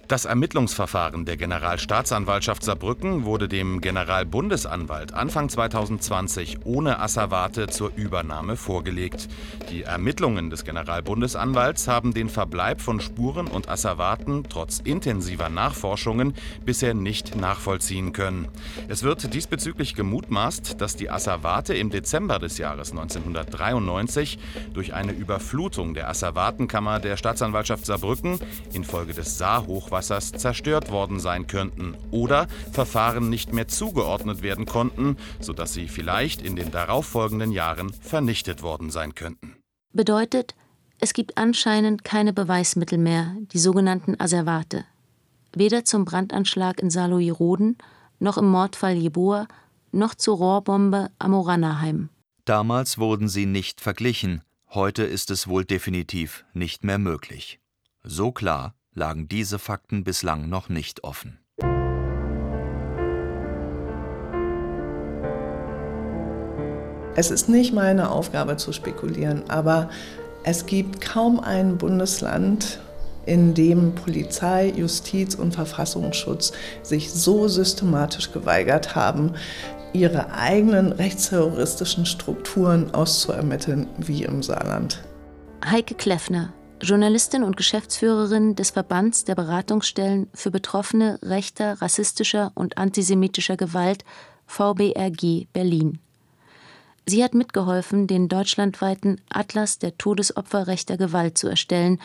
Das Ermittlungsverfahren der Generalstaatsanwaltschaft Saarbrücken wurde dem Generalbundesanwalt Anfang 2020 ohne Asservate zur Übernahme vorgelegt. Die Ermittlungen des Generalbundesanwalts haben den Verbleib von Spuren und Asservaten trotz intensiver Nachforschungen bisher nicht nachvollziehen können. Es wird diesbezüglich gemutmaßt, dass die Asservate im Dezember des Jahres 1993 durch eine Überflutung der Asservatenkammer der Staatsanwaltschaft Saarbrücken infolge des Saarhochwassers Wassers zerstört worden sein könnten oder Verfahren nicht mehr zugeordnet werden konnten, sodass sie vielleicht in den darauffolgenden Jahren vernichtet worden sein könnten. Bedeutet, es gibt anscheinend keine Beweismittel mehr, die sogenannten Asservate. Weder zum Brandanschlag in Saarlouis-Roden, noch im Mordfall Jeboa, noch zur Rohrbombe am Orannerheim. Damals wurden sie nicht verglichen, heute ist es wohl definitiv nicht mehr möglich. So klar lagen diese Fakten bislang noch nicht offen. Es ist nicht meine Aufgabe zu spekulieren, aber es gibt kaum ein Bundesland, in dem Polizei, Justiz und Verfassungsschutz sich so systematisch geweigert haben, ihre eigenen rechtsterroristischen Strukturen auszuermitteln wie im Saarland. Heike Kleffner, Journalistin und Geschäftsführerin des Verbands der Beratungsstellen für Betroffene rechter, rassistischer und antisemitischer Gewalt VBRG Berlin. Sie hat mitgeholfen, den deutschlandweiten Atlas der Todesopfer rechter Gewalt zu erstellen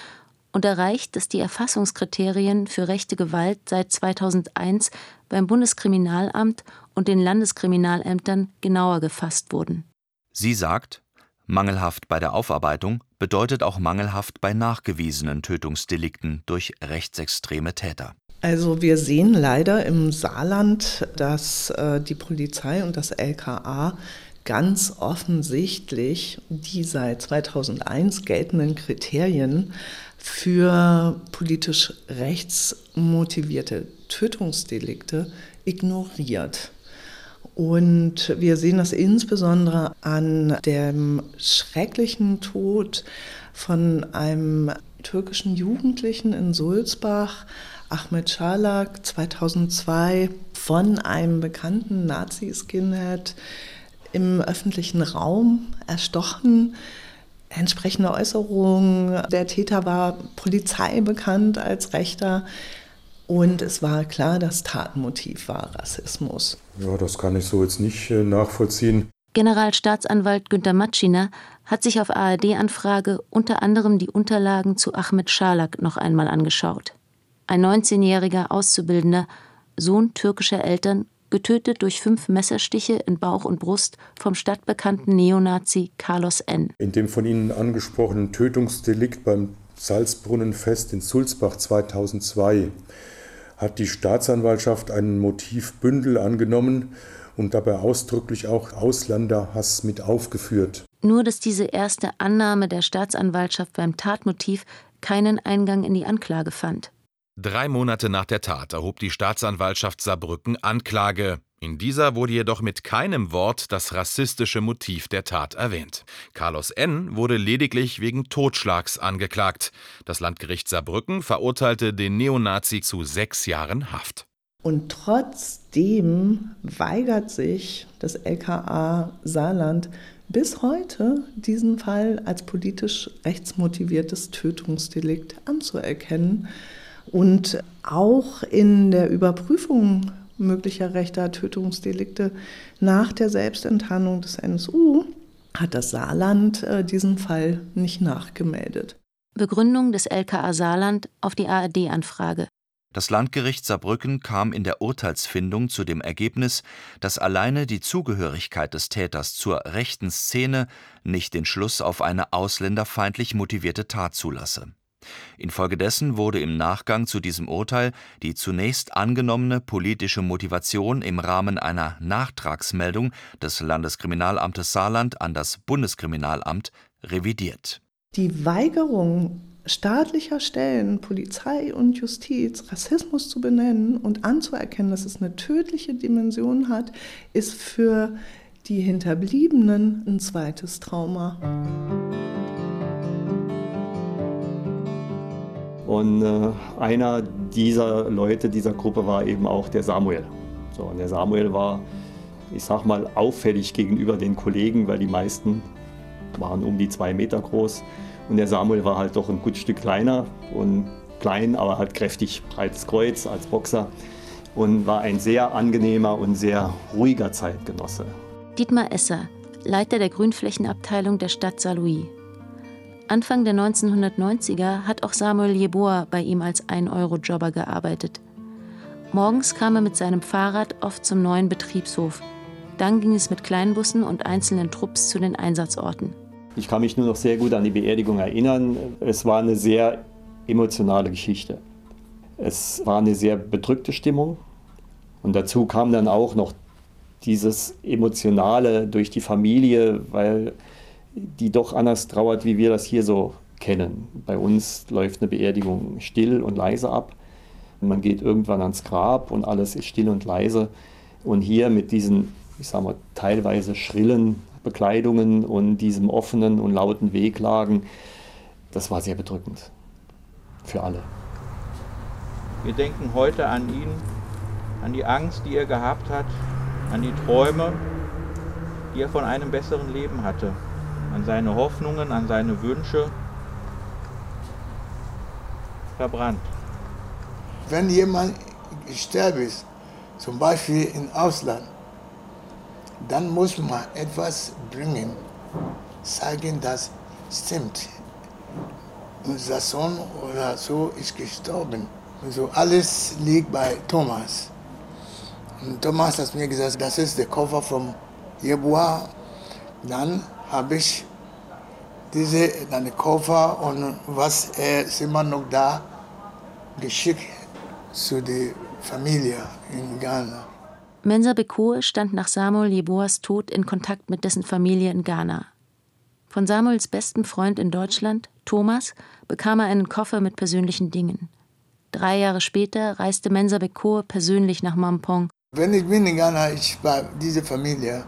und erreicht, dass die Erfassungskriterien für rechte Gewalt seit 2001 beim Bundeskriminalamt und den Landeskriminalämtern genauer gefasst wurden. Sie sagt, mangelhaft bei der Aufarbeitung bedeutet auch mangelhaft bei nachgewiesenen Tötungsdelikten durch rechtsextreme Täter. Also wir sehen leider im Saarland, dass äh, die Polizei und das LKA ganz offensichtlich die seit 2001 geltenden Kriterien für politisch rechtsmotivierte Tötungsdelikte ignoriert. Und wir sehen das insbesondere an dem schrecklichen Tod von einem türkischen Jugendlichen in Sulzbach, Ahmed Schalak, 2002, von einem bekannten Nazi-Skinhead im öffentlichen Raum erstochen. entsprechende Äußerungen. Der Täter war Polizei bekannt als Rechter. Und es war klar, das Tatmotiv war Rassismus. Ja, das kann ich so jetzt nicht äh, nachvollziehen. Generalstaatsanwalt Günter Matschiner hat sich auf ARD-Anfrage unter anderem die Unterlagen zu Ahmed Schalak noch einmal angeschaut. Ein 19-jähriger Auszubildender, Sohn türkischer Eltern, getötet durch fünf Messerstiche in Bauch und Brust vom stadtbekannten Neonazi Carlos N. In dem von Ihnen angesprochenen Tötungsdelikt beim Salzbrunnenfest in Sulzbach 2002 hat die Staatsanwaltschaft einen Motivbündel angenommen und dabei ausdrücklich auch Ausländerhass mit aufgeführt. Nur dass diese erste Annahme der Staatsanwaltschaft beim Tatmotiv keinen Eingang in die Anklage fand. Drei Monate nach der Tat erhob die Staatsanwaltschaft Saarbrücken Anklage. In dieser wurde jedoch mit keinem Wort das rassistische Motiv der Tat erwähnt. Carlos N. wurde lediglich wegen Totschlags angeklagt. Das Landgericht Saarbrücken verurteilte den Neonazi zu sechs Jahren Haft. Und trotzdem weigert sich das LKA Saarland bis heute diesen Fall als politisch rechtsmotiviertes Tötungsdelikt anzuerkennen. Und auch in der Überprüfung möglicher rechter Tötungsdelikte nach der Selbstenttarnung des NSU hat das Saarland äh, diesen Fall nicht nachgemeldet. Begründung des LKA Saarland auf die ARD-Anfrage. Das Landgericht Saarbrücken kam in der Urteilsfindung zu dem Ergebnis, dass alleine die Zugehörigkeit des Täters zur rechten Szene nicht den Schluss auf eine ausländerfeindlich motivierte Tat zulasse. Infolgedessen wurde im Nachgang zu diesem Urteil die zunächst angenommene politische Motivation im Rahmen einer Nachtragsmeldung des Landeskriminalamtes Saarland an das Bundeskriminalamt revidiert. Die Weigerung staatlicher Stellen, Polizei und Justiz, Rassismus zu benennen und anzuerkennen, dass es eine tödliche Dimension hat, ist für die Hinterbliebenen ein zweites Trauma. Und äh, einer dieser Leute, dieser Gruppe war eben auch der Samuel. So, und der Samuel war, ich sag mal, auffällig gegenüber den Kollegen, weil die meisten waren um die zwei Meter groß. Und der Samuel war halt doch ein gutes Stück kleiner und klein, aber halt kräftig, breites Kreuz als Boxer und war ein sehr angenehmer und sehr ruhiger Zeitgenosse. Dietmar Esser, Leiter der Grünflächenabteilung der Stadt Saarlouis. Anfang der 1990er hat auch Samuel Jeboa bei ihm als 1-Euro-Jobber gearbeitet. Morgens kam er mit seinem Fahrrad oft zum neuen Betriebshof. Dann ging es mit Kleinbussen und einzelnen Trupps zu den Einsatzorten. Ich kann mich nur noch sehr gut an die Beerdigung erinnern. Es war eine sehr emotionale Geschichte. Es war eine sehr bedrückte Stimmung. Und dazu kam dann auch noch dieses Emotionale durch die Familie, weil die doch anders trauert, wie wir das hier so kennen. Bei uns läuft eine Beerdigung still und leise ab. Man geht irgendwann ans Grab und alles ist still und leise. Und hier mit diesen, ich sag mal, teilweise schrillen Bekleidungen und diesem offenen und lauten Weglagen, das war sehr bedrückend für alle. Wir denken heute an ihn, an die Angst, die er gehabt hat, an die Träume, die er von einem besseren Leben hatte, an seine Hoffnungen, an seine Wünsche. Verbrannt. Wenn jemand gestorben ist, zum Beispiel im Ausland, dann muss man etwas bringen, zeigen, dass stimmt. Unser Sohn oder so ist gestorben. Also alles liegt bei Thomas. Und Thomas hat mir gesagt, das ist der Koffer von Jebua. Dann habe ich diese dann Koffer und was er ist immer noch da geschickt zu der Familie in Ghana. Mensa Bekoe stand nach Samuel Jeboas Tod in Kontakt mit dessen Familie in Ghana. Von Samuels besten Freund in Deutschland, Thomas, bekam er einen Koffer mit persönlichen Dingen. Drei Jahre später reiste Mensa Bekoe persönlich nach Mampong. Wenn ich bin in Ghana, ich war diese Familie.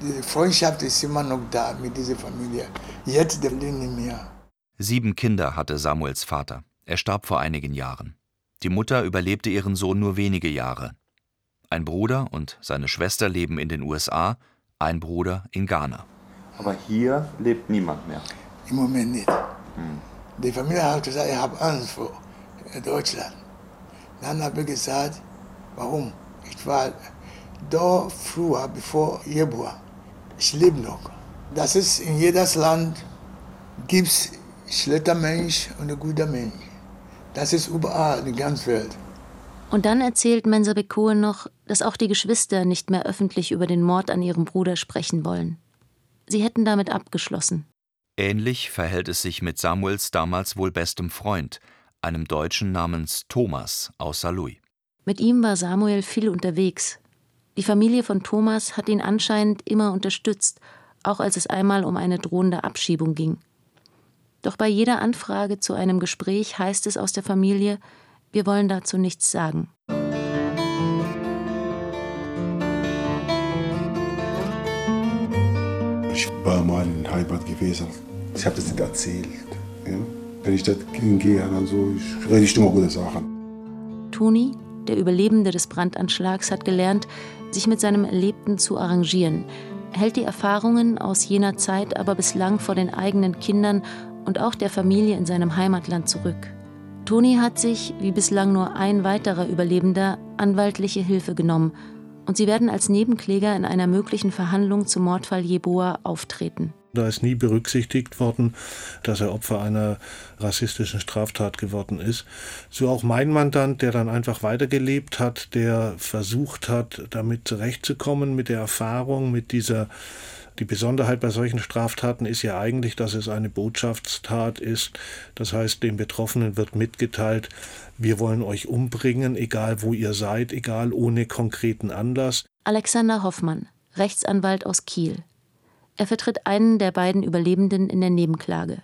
Die Freundschaft ist immer noch da mit dieser Familie. Jetzt der nicht mehr. Sieben Kinder hatte Samuels Vater. Er starb vor einigen Jahren. Die Mutter überlebte ihren Sohn nur wenige Jahre. Ein Bruder und seine Schwester leben in den USA, ein Bruder in Ghana. Aber hier lebt niemand mehr? Im Moment nicht. Hm. Die Familie hat gesagt, ich habe Angst vor Deutschland. Dann habe ich gesagt, warum? Ich war da früher, bevor Jebua. Ich lebe noch. Das ist in jedes Land gibt es schlechter Mensch und ein guter Mensch. Das ist überall in der ganzen Welt. Und dann erzählt Mensabek Cohen noch, dass auch die Geschwister nicht mehr öffentlich über den Mord an ihrem Bruder sprechen wollen. Sie hätten damit abgeschlossen. Ähnlich verhält es sich mit Samuels damals wohl bestem Freund, einem Deutschen namens Thomas aus Saarlouis. Mit ihm war Samuel viel unterwegs. Die Familie von Thomas hat ihn anscheinend immer unterstützt, auch als es einmal um eine drohende Abschiebung ging. Doch bei jeder Anfrage zu einem Gespräch heißt es aus der Familie, wir wollen dazu nichts sagen. Ich war mal in Heimat gewesen. Ich habe das nicht erzählt. Ja? Wenn ich da hingehe, dann so, ich rede nicht immer gute Sachen. Toni, der Überlebende des Brandanschlags, hat gelernt, sich mit seinem Erlebten zu arrangieren, hält die Erfahrungen aus jener Zeit aber bislang vor den eigenen Kindern und auch der Familie in seinem Heimatland zurück. Toni hat sich, wie bislang nur ein weiterer Überlebender, anwaltliche Hilfe genommen und sie werden als Nebenkläger in einer möglichen Verhandlung zum Mordfall Jeboa auftreten. Da ist nie berücksichtigt worden, dass er Opfer einer rassistischen Straftat geworden ist. So auch mein Mandant, der dann einfach weitergelebt hat, der versucht hat, damit zurechtzukommen, mit der Erfahrung, mit dieser die Besonderheit bei solchen Straftaten ist ja eigentlich, dass es eine Botschaftstat ist. Das heißt, den Betroffenen wird mitgeteilt, wir wollen euch umbringen, egal wo ihr seid, egal ohne konkreten Anlass. Alexander Hoffmann, Rechtsanwalt aus Kiel. Er vertritt einen der beiden Überlebenden in der Nebenklage.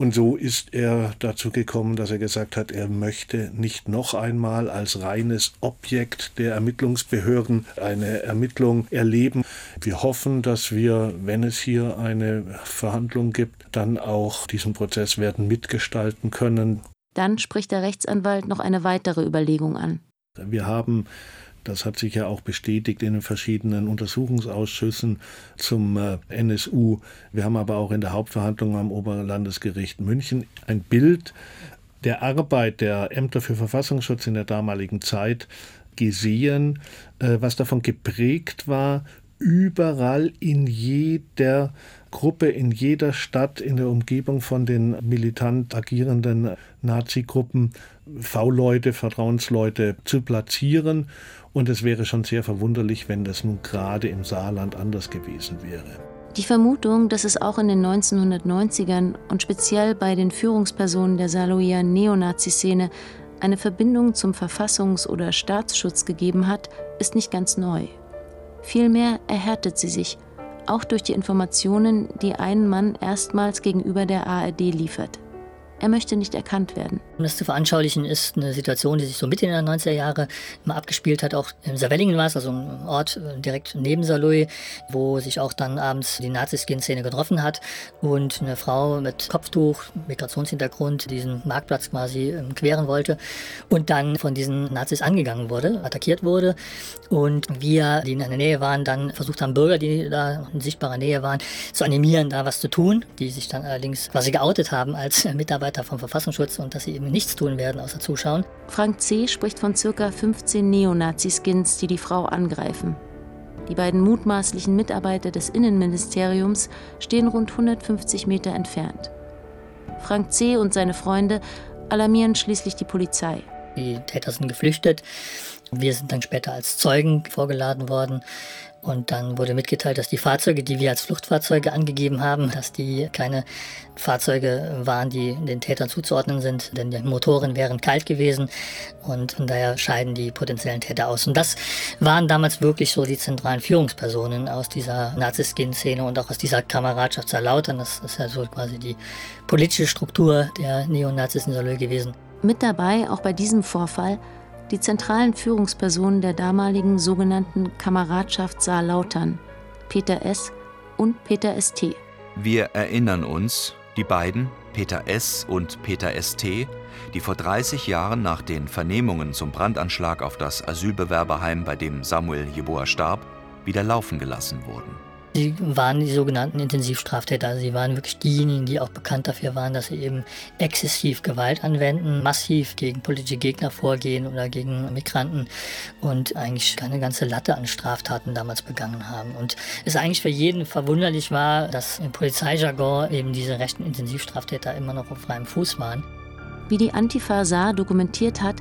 Und so ist er dazu gekommen, dass er gesagt hat, er möchte nicht noch einmal als reines Objekt der Ermittlungsbehörden eine Ermittlung erleben. Wir hoffen, dass wir, wenn es hier eine Verhandlung gibt, dann auch diesen Prozess werden mitgestalten können. Dann spricht der Rechtsanwalt noch eine weitere Überlegung an. Wir haben das hat sich ja auch bestätigt in den verschiedenen Untersuchungsausschüssen zum äh, NSU. Wir haben aber auch in der Hauptverhandlung am Oberlandesgericht München ein Bild der Arbeit der Ämter für Verfassungsschutz in der damaligen Zeit gesehen, äh, was davon geprägt war, überall in jeder Gruppe, in jeder Stadt, in der Umgebung von den militant agierenden Nazi-Gruppen V-Leute, Vertrauensleute zu platzieren und es wäre schon sehr verwunderlich, wenn das nun gerade im Saarland anders gewesen wäre. Die Vermutung, dass es auch in den 1990ern und speziell bei den Führungspersonen der Saarlouier Neonazi-Szene eine Verbindung zum Verfassungs- oder Staatsschutz gegeben hat, ist nicht ganz neu. Vielmehr erhärtet sie sich, auch durch die Informationen, die ein Mann erstmals gegenüber der ARD liefert. Er möchte nicht erkannt werden. Um das zu veranschaulichen, ist eine Situation, die sich so Mitte der 90er Jahre immer abgespielt hat. Auch in Saarwellingen war es, also ein Ort äh, direkt neben Saarlouis, wo sich auch dann abends die Nazi-Skin-Szene getroffen hat und eine Frau mit Kopftuch, Migrationshintergrund, diesen Marktplatz quasi ähm, queren wollte und dann von diesen Nazis angegangen wurde, attackiert wurde. Und wir, die in der Nähe waren, dann versucht haben, Bürger, die da in sichtbarer Nähe waren, zu animieren, da was zu tun, die sich dann allerdings quasi geoutet haben als Mitarbeiter vom Verfassungsschutz und dass sie eben nichts tun werden, außer zuschauen. Frank C. spricht von ca. 15 Neonazi-Skins, die die Frau angreifen. Die beiden mutmaßlichen Mitarbeiter des Innenministeriums stehen rund 150 Meter entfernt. Frank C. und seine Freunde alarmieren schließlich die Polizei. Die Täter sind geflüchtet. Wir sind dann später als Zeugen vorgeladen worden. Und dann wurde mitgeteilt, dass die Fahrzeuge, die wir als Fluchtfahrzeuge angegeben haben, dass die keine Fahrzeuge waren, die den Tätern zuzuordnen sind, denn die Motoren wären kalt gewesen und von daher scheiden die potenziellen Täter aus. Und das waren damals wirklich so die zentralen Führungspersonen aus dieser Nazi-Skin-Szene und auch aus dieser Kameradschaft Lautern. Das ist ja so quasi die politische Struktur der Neonazis in Salö gewesen. Mit dabei, auch bei diesem Vorfall, die zentralen Führungspersonen der damaligen sogenannten Kameradschaft Saarlautern, Peter S. und Peter St. Wir erinnern uns, die beiden, Peter S. und Peter St., die vor 30 Jahren nach den Vernehmungen zum Brandanschlag auf das Asylbewerberheim, bei dem Samuel Jeboa starb, wieder laufen gelassen wurden. Sie waren die sogenannten Intensivstraftäter. Sie waren wirklich diejenigen, die auch bekannt dafür waren, dass sie eben exzessiv Gewalt anwenden, massiv gegen politische Gegner vorgehen oder gegen Migranten und eigentlich eine ganze Latte an Straftaten damals begangen haben. Und es eigentlich für jeden verwunderlich war, dass im Polizeijargon eben diese rechten Intensivstraftäter immer noch auf freiem Fuß waren. Wie die Antifa Saar dokumentiert hat,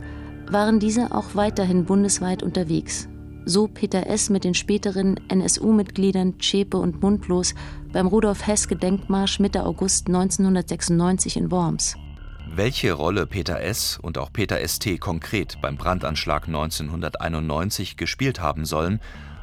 waren diese auch weiterhin bundesweit unterwegs so Peter S. mit den späteren NSU-Mitgliedern Zschäpe und Mundlos beim Rudolf Hess-Gedenkmarsch Mitte August 1996 in Worms. Welche Rolle Peter S. und auch Peter St. konkret beim Brandanschlag 1991 gespielt haben sollen,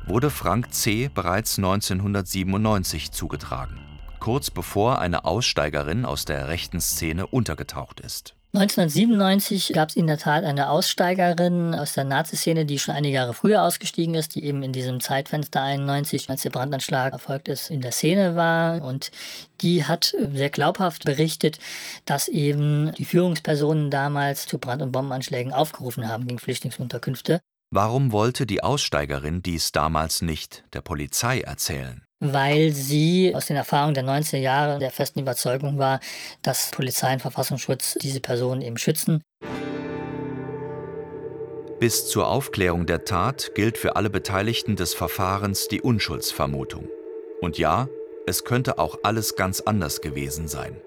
wurde Frank C. bereits 1997 zugetragen, kurz bevor eine Aussteigerin aus der rechten Szene untergetaucht ist. 1997 gab es in der Tat eine Aussteigerin aus der Nazi-Szene, die schon einige Jahre früher ausgestiegen ist, die eben in diesem Zeitfenster 91, als der Brandanschlag erfolgt ist, in der Szene war. Und die hat sehr glaubhaft berichtet, dass eben die Führungspersonen damals zu Brand- und Bombenanschlägen aufgerufen haben gegen Flüchtlingsunterkünfte. Warum wollte die Aussteigerin dies damals nicht der Polizei erzählen? Weil sie aus den Erfahrungen der 90er Jahre der festen Überzeugung war, dass Polizei und Verfassungsschutz diese Personen eben schützen. Bis zur Aufklärung der Tat gilt für alle Beteiligten des Verfahrens die Unschuldsvermutung. Und ja, es könnte auch alles ganz anders gewesen sein.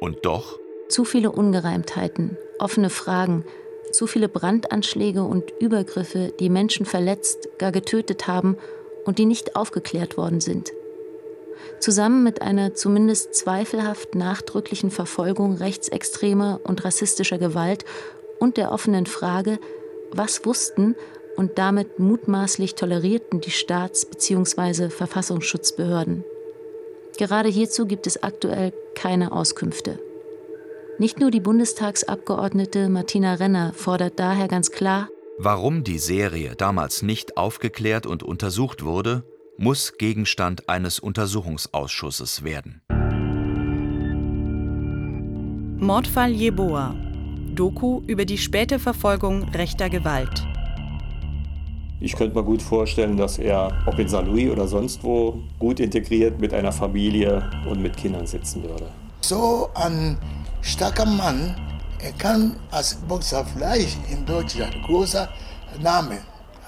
Und doch. Zu viele Ungereimtheiten, offene Fragen, zu viele Brandanschläge und Übergriffe, die Menschen verletzt, gar getötet haben und die nicht aufgeklärt worden sind. Zusammen mit einer zumindest zweifelhaft nachdrücklichen Verfolgung rechtsextremer und rassistischer Gewalt und der offenen Frage, was wussten und damit mutmaßlich tolerierten die Staats- bzw. Verfassungsschutzbehörden. Gerade hierzu gibt es aktuell keine Auskünfte. Nicht nur die Bundestagsabgeordnete Martina Renner fordert daher ganz klar, Warum die Serie damals nicht aufgeklärt und untersucht wurde, muss Gegenstand eines Untersuchungsausschusses werden. Mordfall Jeboa. Doku über die späte Verfolgung rechter Gewalt. Ich könnte mir gut vorstellen, dass er, ob in St. Louis oder sonst wo, gut integriert mit einer Familie und mit Kindern sitzen würde. So ein starker Mann er kann als Boxer vielleicht in Deutschland großer Name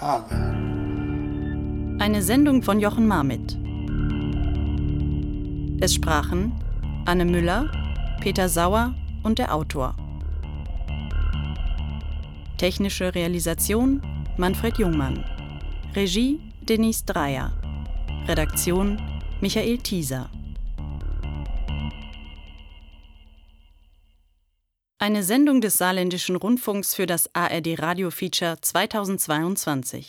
haben. Eine Sendung von Jochen Marmit. Es sprachen Anne Müller, Peter Sauer und der Autor. Technische Realisation Manfred Jungmann. Regie Denise Dreier. Redaktion Michael Thieser. Eine Sendung des Saarländischen Rundfunks für das ARD Radio Feature 2022.